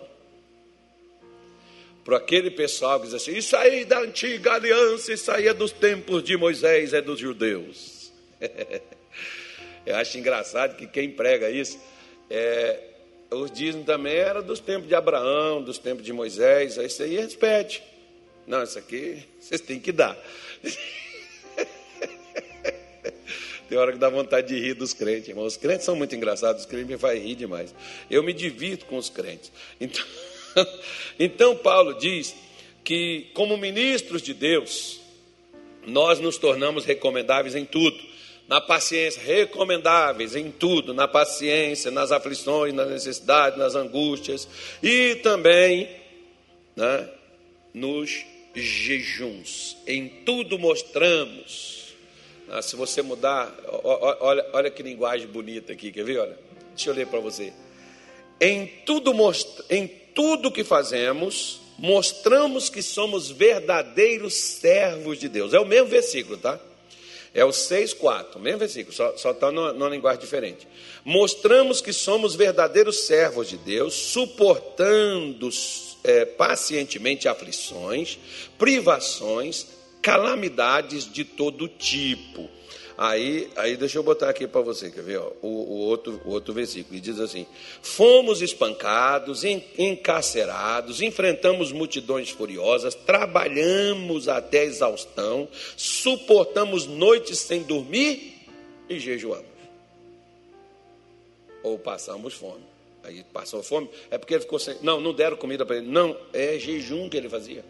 Para aquele pessoal que diz assim: Isso aí da antiga aliança, isso aí é dos tempos de Moisés, é dos judeus. [LAUGHS] Eu acho engraçado que quem prega isso é, os dízimos também era dos tempos de Abraão, dos tempos de Moisés. Isso aí repete. Não, isso aqui vocês têm que dar. [LAUGHS] Tem hora que dá vontade de rir dos crentes, irmão. Os crentes são muito engraçados, os crentes me fazem rir demais. Eu me divirto com os crentes. Então, [LAUGHS] então Paulo diz que, como ministros de Deus, nós nos tornamos recomendáveis em tudo na paciência, recomendáveis em tudo, na paciência, nas aflições, nas necessidades, nas angústias e também né, nos jejuns. Em tudo mostramos. Ah, se você mudar, olha, olha que linguagem bonita aqui, quer ver? Olha, deixa eu ler para você. Em tudo, em tudo que fazemos, mostramos que somos verdadeiros servos de Deus. É o mesmo versículo, tá? É o 6,4, mesmo versículo, só está numa, numa linguagem diferente. Mostramos que somos verdadeiros servos de Deus, suportando é, pacientemente aflições, privações, calamidades de todo tipo Aí, aí deixa eu botar aqui para você, quer ver? Ó, o, o, outro, o outro versículo, e diz assim: Fomos espancados, encarcerados, enfrentamos multidões furiosas, trabalhamos até exaustão, suportamos noites sem dormir e jejuamos. Ou passamos fome. Aí passou fome, é porque ele ficou sem. Não, não deram comida para ele. Não, é jejum que ele fazia.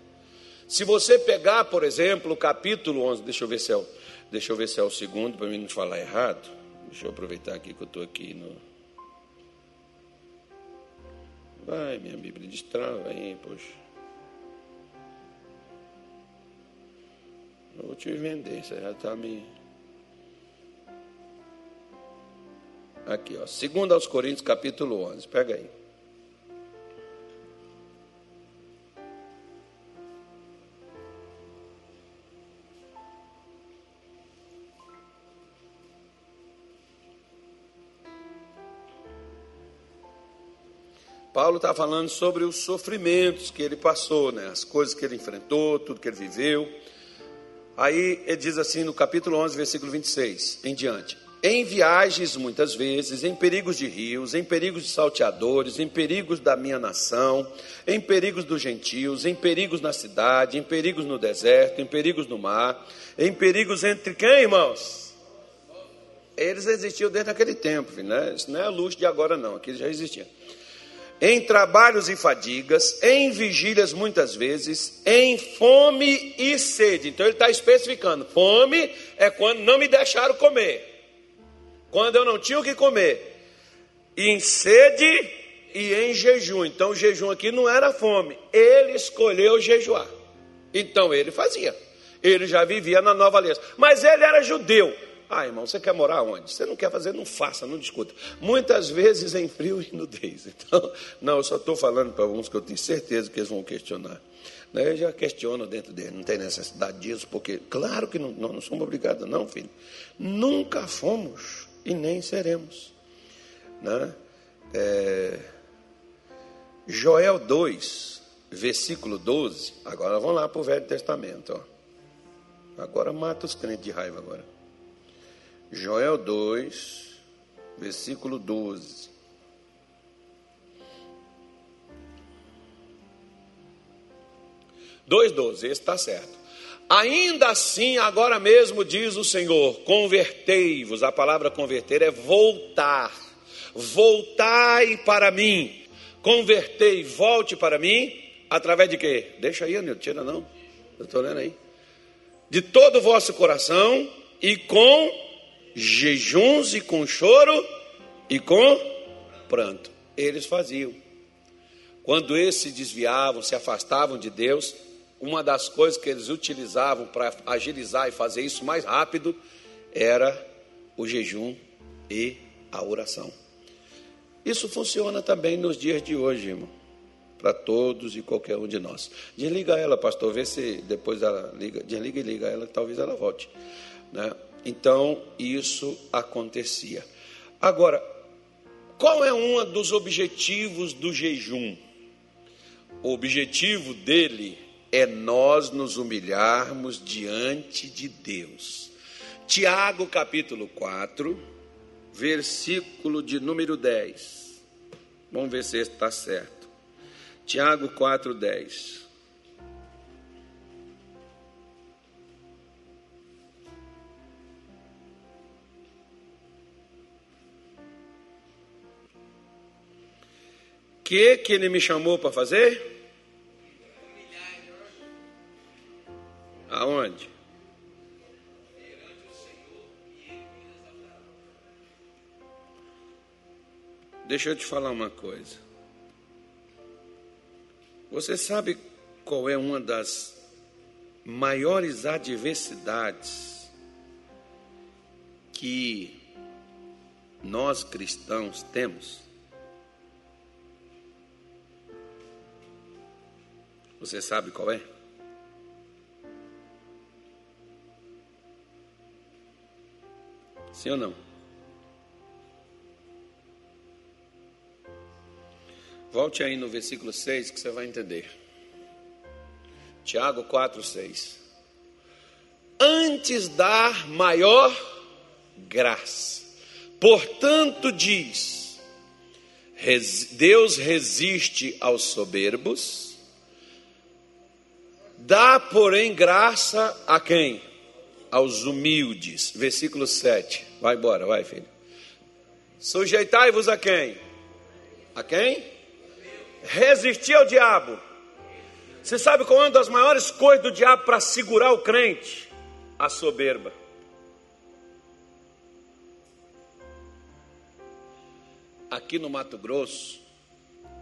Se você pegar, por exemplo, o capítulo 11, deixa eu ver se é o, deixa eu ver se é o segundo, para mim não falar errado. Deixa eu aproveitar aqui que eu estou aqui no. Vai, minha Bíblia, destrava aí, poxa. Eu vou te vender, você já está me. Aqui, ó. Segundo aos Coríntios, capítulo 11. Pega aí. Paulo está falando sobre os sofrimentos que ele passou, né? as coisas que ele enfrentou, tudo que ele viveu. Aí ele diz assim no capítulo 11, versículo 26 em diante: Em viagens, muitas vezes, em perigos de rios, em perigos de salteadores, em perigos da minha nação, em perigos dos gentios, em perigos na cidade, em perigos no deserto, em perigos no mar, em perigos entre quem, irmãos? Eles existiam desde aquele tempo, né? Isso não é a luz de agora, não, aqui já existia em trabalhos e fadigas, em vigílias muitas vezes, em fome e sede. Então ele está especificando: fome é quando não me deixaram comer, quando eu não tinha o que comer, e em sede e em jejum. Então o jejum aqui não era fome, ele escolheu jejuar. Então ele fazia, ele já vivia na nova aliança, mas ele era judeu. Ah, irmão, você quer morar onde? Você não quer fazer, não faça, não discuta. Muitas vezes em frio e nudez. [LAUGHS] Então, não, eu só estou falando para alguns que eu tenho certeza que eles vão questionar. Né? Eu já questiono dentro dele, não tem necessidade disso, porque, claro que não, nós não somos obrigados, não, filho. Nunca fomos e nem seremos. Né? É... Joel 2, versículo 12. Agora vamos lá para o Velho Testamento. Ó. Agora mata os crentes de raiva agora. Joel 2, versículo 12. Dois doze, está certo. Ainda assim, agora mesmo diz o Senhor: convertei-vos. A palavra converter é voltar. Voltai para mim. Convertei, volte para mim. Através de quê? Deixa aí, Anil, tira não. Eu estou lendo aí. De todo o vosso coração e com jejuns e com choro e com pranto. Eles faziam. Quando eles se desviavam, se afastavam de Deus, uma das coisas que eles utilizavam para agilizar e fazer isso mais rápido era o jejum e a oração. Isso funciona também nos dias de hoje, irmão, para todos e qualquer um de nós. Desliga ela, pastor, vê se depois ela liga, desliga e liga ela, talvez ela volte. Né? Então, isso acontecia. Agora, qual é um dos objetivos do jejum? O objetivo dele é nós nos humilharmos diante de Deus. Tiago capítulo 4, versículo de número 10. Vamos ver se está certo. Tiago 4, 10. Que que ele me chamou para fazer? Aonde? Deixa eu te falar uma coisa. Você sabe qual é uma das maiores adversidades que nós cristãos temos? Você sabe qual é? Sim ou não? Volte aí no versículo 6 que você vai entender. Tiago 4, 6. Antes dar maior graça. Portanto, diz: Deus resiste aos soberbos Dá, porém, graça a quem? Aos humildes. Versículo 7. Vai embora, vai, filho. Sujeitai-vos a quem? A quem? Resistir ao diabo. Você sabe qual é uma das maiores coisas do diabo para segurar o crente? A soberba. Aqui no Mato Grosso,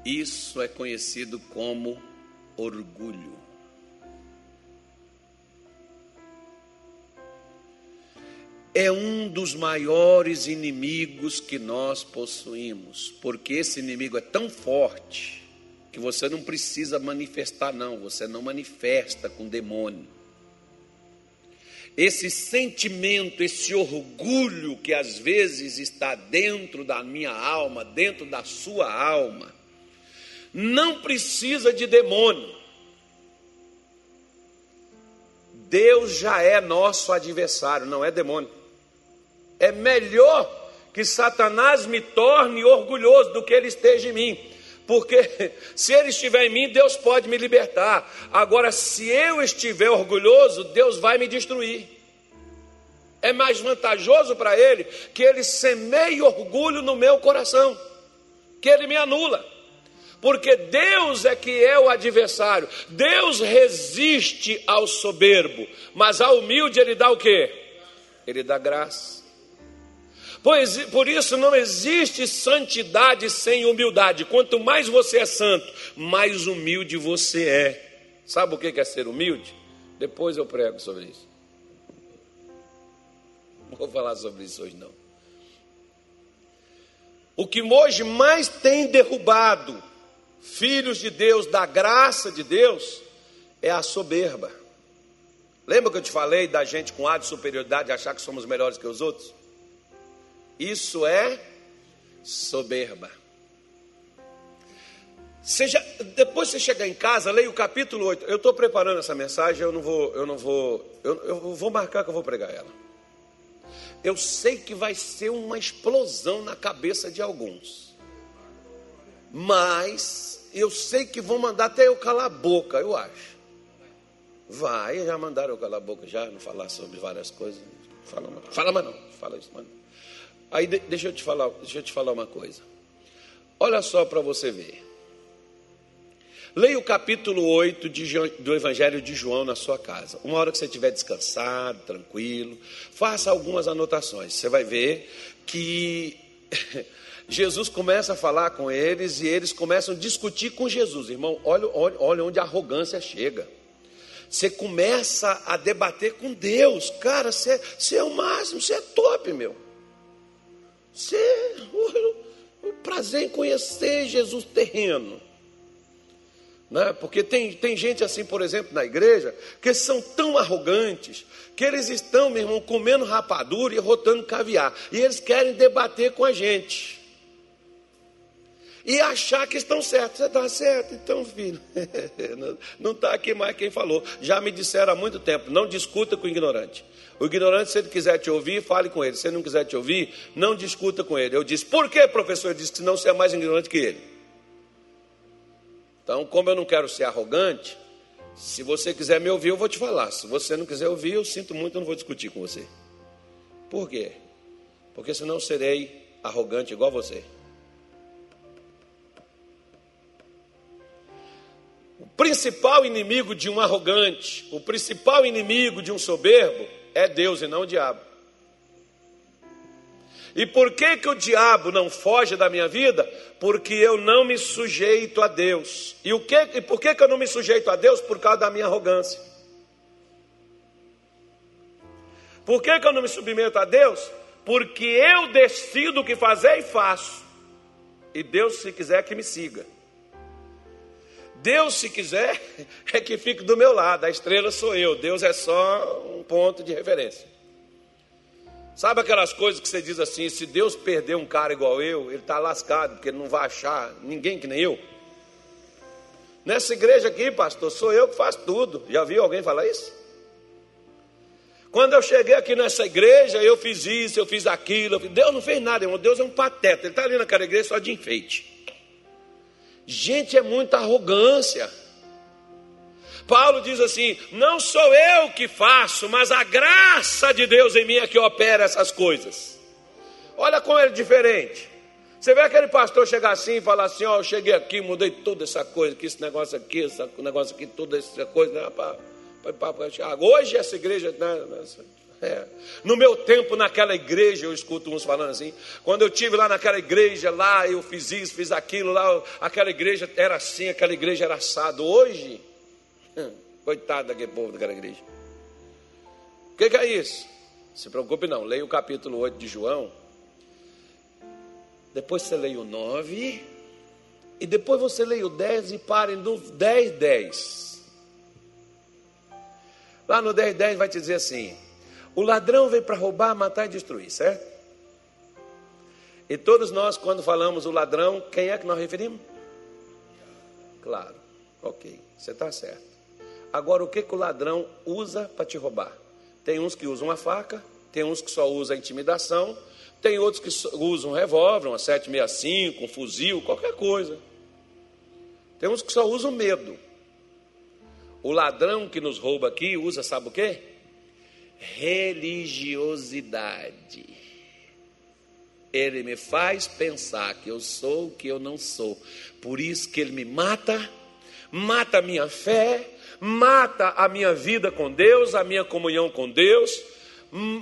isso é conhecido como orgulho. É um dos maiores inimigos que nós possuímos, porque esse inimigo é tão forte que você não precisa manifestar, não, você não manifesta com demônio. Esse sentimento, esse orgulho que às vezes está dentro da minha alma, dentro da sua alma, não precisa de demônio. Deus já é nosso adversário, não é demônio. É melhor que Satanás me torne orgulhoso do que ele esteja em mim. Porque [LAUGHS] se ele estiver em mim, Deus pode me libertar. Agora, se eu estiver orgulhoso, Deus vai me destruir. É mais vantajoso para ele que ele semeie orgulho no meu coração, que ele me anula. Porque Deus é que é o adversário. Deus resiste ao soberbo, mas ao humilde ele dá o quê? Ele dá graça. Pois, por isso não existe santidade sem humildade. Quanto mais você é santo, mais humilde você é. Sabe o que é ser humilde? Depois eu prego sobre isso. Não vou falar sobre isso hoje não. O que hoje mais tem derrubado filhos de Deus, da graça de Deus, é a soberba. Lembra que eu te falei da gente com ar de superioridade achar que somos melhores que os outros? Isso é soberba. Seja, depois você chegar em casa, leia o capítulo 8. Eu estou preparando essa mensagem, eu não vou, eu não vou, eu, eu vou marcar que eu vou pregar ela. Eu sei que vai ser uma explosão na cabeça de alguns. Mas eu sei que vão mandar até eu calar a boca, eu acho. Vai, já mandaram eu calar a boca, já não falar sobre várias coisas. Fala, fala mas não, fala isso, mano. Aí deixa eu te falar, deixa eu te falar uma coisa. Olha só para você ver. Leia o capítulo 8 de, do Evangelho de João na sua casa. Uma hora que você estiver descansado, tranquilo, faça algumas anotações. Você vai ver que [LAUGHS] Jesus começa a falar com eles e eles começam a discutir com Jesus. Irmão, olha, olha, olha onde a arrogância chega. Você começa a debater com Deus. Cara, você, você é o máximo, você é top, meu. Você, o, o prazer em conhecer Jesus terreno. Né? Porque tem, tem gente assim, por exemplo, na igreja, que são tão arrogantes que eles estão, meu irmão, comendo rapadura e rotando caviar. E eles querem debater com a gente e achar que estão certos. Você está certo, então, filho. [LAUGHS] não está aqui mais quem falou. Já me disseram há muito tempo: não discuta com o ignorante. O ignorante, se ele quiser te ouvir, fale com ele. Se ele não quiser te ouvir, não discuta com ele. Eu disse: por que, professor? Ele disse: que não você é mais ignorante que ele. Então, como eu não quero ser arrogante, se você quiser me ouvir, eu vou te falar. Se você não quiser ouvir, eu sinto muito, eu não vou discutir com você. Por quê? Porque senão serei arrogante igual você. O principal inimigo de um arrogante, o principal inimigo de um soberbo é Deus e não o diabo. E por que que o diabo não foge da minha vida? Porque eu não me sujeito a Deus. E o que e por que que eu não me sujeito a Deus? Por causa da minha arrogância. Por que que eu não me submeto a Deus? Porque eu decido o que fazer e faço. E Deus, se quiser, que me siga. Deus, se quiser, [LAUGHS] é que fique do meu lado. A estrela sou eu. Deus é só um ponto de referência. Sabe aquelas coisas que você diz assim: se Deus perder um cara igual eu, ele está lascado, porque ele não vai achar ninguém que nem eu. Nessa igreja aqui, pastor, sou eu que faço tudo. Já viu alguém falar isso? Quando eu cheguei aqui nessa igreja, eu fiz isso, eu fiz aquilo. Eu fiz... Deus não fez nada, irmão. Deus é um pateta. Ele está ali naquela igreja só de enfeite. Gente, é muita arrogância. Paulo diz assim: Não sou eu que faço, mas a graça de Deus em mim é que opera essas coisas. Olha como é diferente. Você vê aquele pastor chegar assim e falar assim: Ó, eu cheguei aqui, mudei toda essa coisa, que esse negócio aqui, esse negócio aqui, toda essa coisa. Né, pra, hoje essa igreja. Né, é. No meu tempo, naquela igreja, eu escuto uns falando assim. Quando eu tive lá naquela igreja, lá eu fiz isso, fiz aquilo, lá aquela igreja era assim, aquela igreja era assado. Hoje, coitado daquele povo daquela igreja. O que, que é isso? Se preocupe não, leia o capítulo 8 de João. Depois você leia o 9. E depois você leia o 10 e pare no 10, 10. Lá no 10, 10 vai te dizer assim: O ladrão veio para roubar, matar e destruir, certo? E todos nós, quando falamos o ladrão, quem é que nós referimos? Claro, ok, você está certo. Agora, o que, que o ladrão usa para te roubar? Tem uns que usam a faca, tem uns que só usam a intimidação, tem outros que usam um revólver, uma 765, um fuzil, qualquer coisa. Tem uns que só usam medo. O ladrão que nos rouba aqui usa, sabe o quê? Religiosidade. Ele me faz pensar que eu sou o que eu não sou. Por isso que ele me mata, mata a minha fé, mata a minha vida com Deus, a minha comunhão com Deus,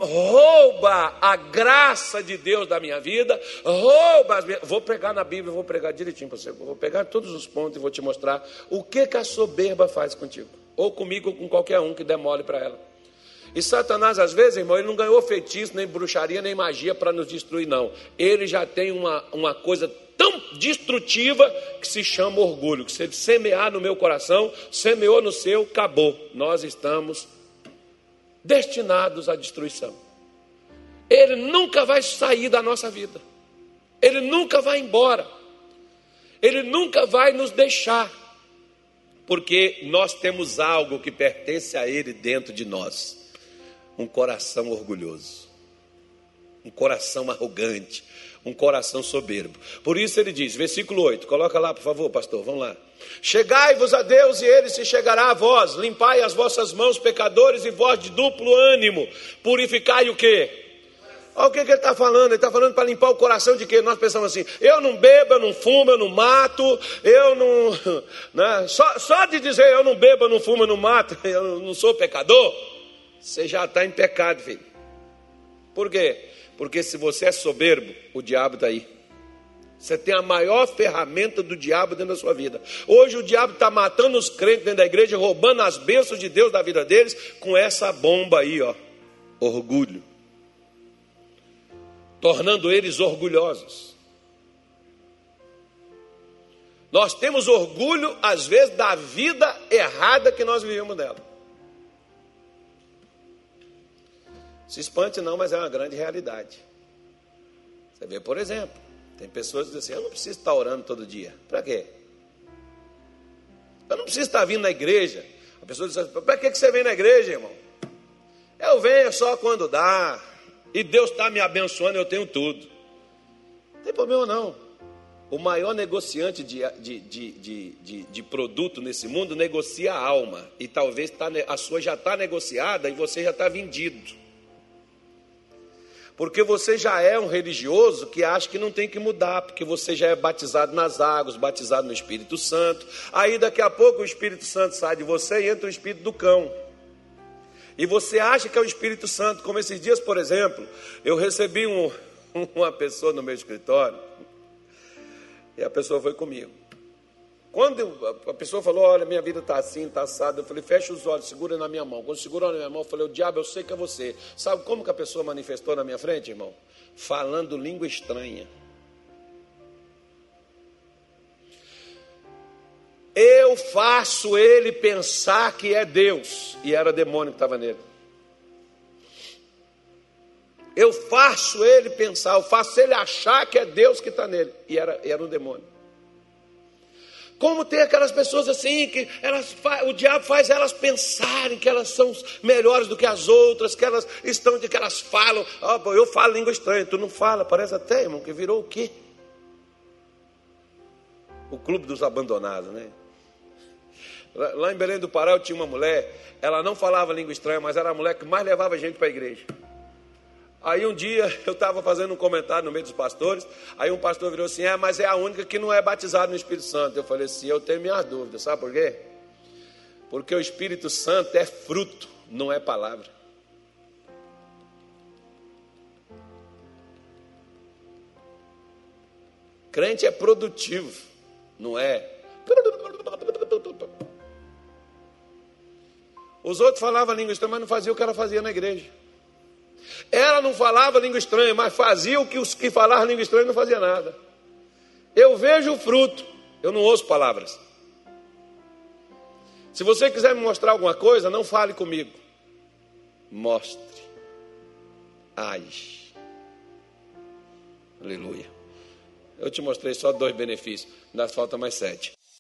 rouba a graça de Deus da minha vida, rouba as minhas... Vou pregar na Bíblia, vou pregar direitinho para você. Vou pegar todos os pontos e vou te mostrar o que, que a soberba faz contigo, ou comigo, ou com qualquer um que demole para ela. E Satanás, às vezes, irmão, ele não ganhou feitiço, nem bruxaria, nem magia para nos destruir, não. Ele já tem uma, uma coisa tão destrutiva que se chama orgulho. Que se ele semear no meu coração, semeou no seu, acabou. Nós estamos destinados à destruição. Ele nunca vai sair da nossa vida. Ele nunca vai embora. Ele nunca vai nos deixar. Porque nós temos algo que pertence a Ele dentro de nós: um coração orgulhoso, um coração arrogante, um coração soberbo. Por isso ele diz, versículo 8, coloca lá, por favor, pastor, vamos lá. Chegai-vos a Deus e ele se chegará a vós. Limpai as vossas mãos, pecadores, e vós de duplo ânimo. Purificai o quê? Olha o que, que ele está falando, ele está falando para limpar o coração de quê? Nós pensamos assim, eu não bebo, eu não fumo, eu não mato, eu não. [LAUGHS] Né? Só, só de dizer eu não bebo, eu não fumo, eu não mato, [LAUGHS] eu não sou pecador, você já está em pecado, filho. Por quê? Porque se você é soberbo, o diabo está aí. Você tem a maior ferramenta do diabo dentro da sua vida. Hoje o diabo está matando os crentes dentro da igreja, roubando as bênçãos de Deus da vida deles com essa bomba aí, ó, orgulho, tornando eles orgulhosos. Nós temos orgulho, às vezes, da vida errada que nós vivemos dela. Se espante não, mas é uma grande realidade. Você vê, por exemplo, tem pessoas que dizem assim, eu não preciso estar orando todo dia. Para quê? Eu não preciso estar vindo na igreja. A pessoa diz assim, para que você vem na igreja, irmão? Eu venho só quando dá. E Deus está me abençoando, eu tenho tudo. Não tem problema não. O maior negociante de, de, de, de, de produto nesse mundo negocia a alma. E talvez tá, a sua já está negociada e você já está vendido. Porque você já é um religioso que acha que não tem que mudar, porque você já é batizado nas águas, batizado no Espírito Santo. Aí daqui a pouco o Espírito Santo sai de você e entra o Espírito do cão. E você acha que é o Espírito Santo, como esses dias, por exemplo, eu recebi um, [LAUGHS] uma pessoa no meu escritório, e a pessoa foi comigo. Quando a pessoa falou, olha, minha vida está assim, está assada, eu falei, fecha os olhos, segura na minha mão. Quando segurou na minha mão, eu falei, o diabo, eu sei que é você. Sabe como que a pessoa manifestou na minha frente, irmão? Falando língua estranha. Eu faço ele pensar que é Deus. E era demônio que estava nele. Eu faço ele pensar, eu faço ele achar que é Deus que está nele. E era, era um demônio. Como tem aquelas pessoas assim que elas, o diabo faz elas pensarem que elas são melhores do que as outras, que elas estão de que elas falam. Oh, eu falo língua estranha, tu não fala, parece até, irmão, que virou o quê? O clube dos abandonados, né? Lá em Belém do Pará eu tinha uma mulher, ela não falava língua estranha, mas era a mulher que mais levava gente para a igreja. Aí um dia [LAUGHS] eu estava fazendo um comentário no meio dos pastores, aí um pastor virou assim: É, mas é a única que não é batizada no Espírito Santo. Eu falei assim: Eu tenho minhas dúvidas, sabe por quê? Porque o Espírito Santo é fruto, não é palavra. Crente é produtivo, não é. Os outros falavam língua estranha, mas não faziam o que ela fazia na igreja. Ela não falava língua estranha, mas fazia o que os que falavam língua estranha não fazia nada. Eu vejo o fruto, eu não ouço palavras. Se você quiser me mostrar alguma coisa, não fale comigo. Mostre. Age. Aleluia. Eu te mostrei só dois benefícios, ainda falta mais sete.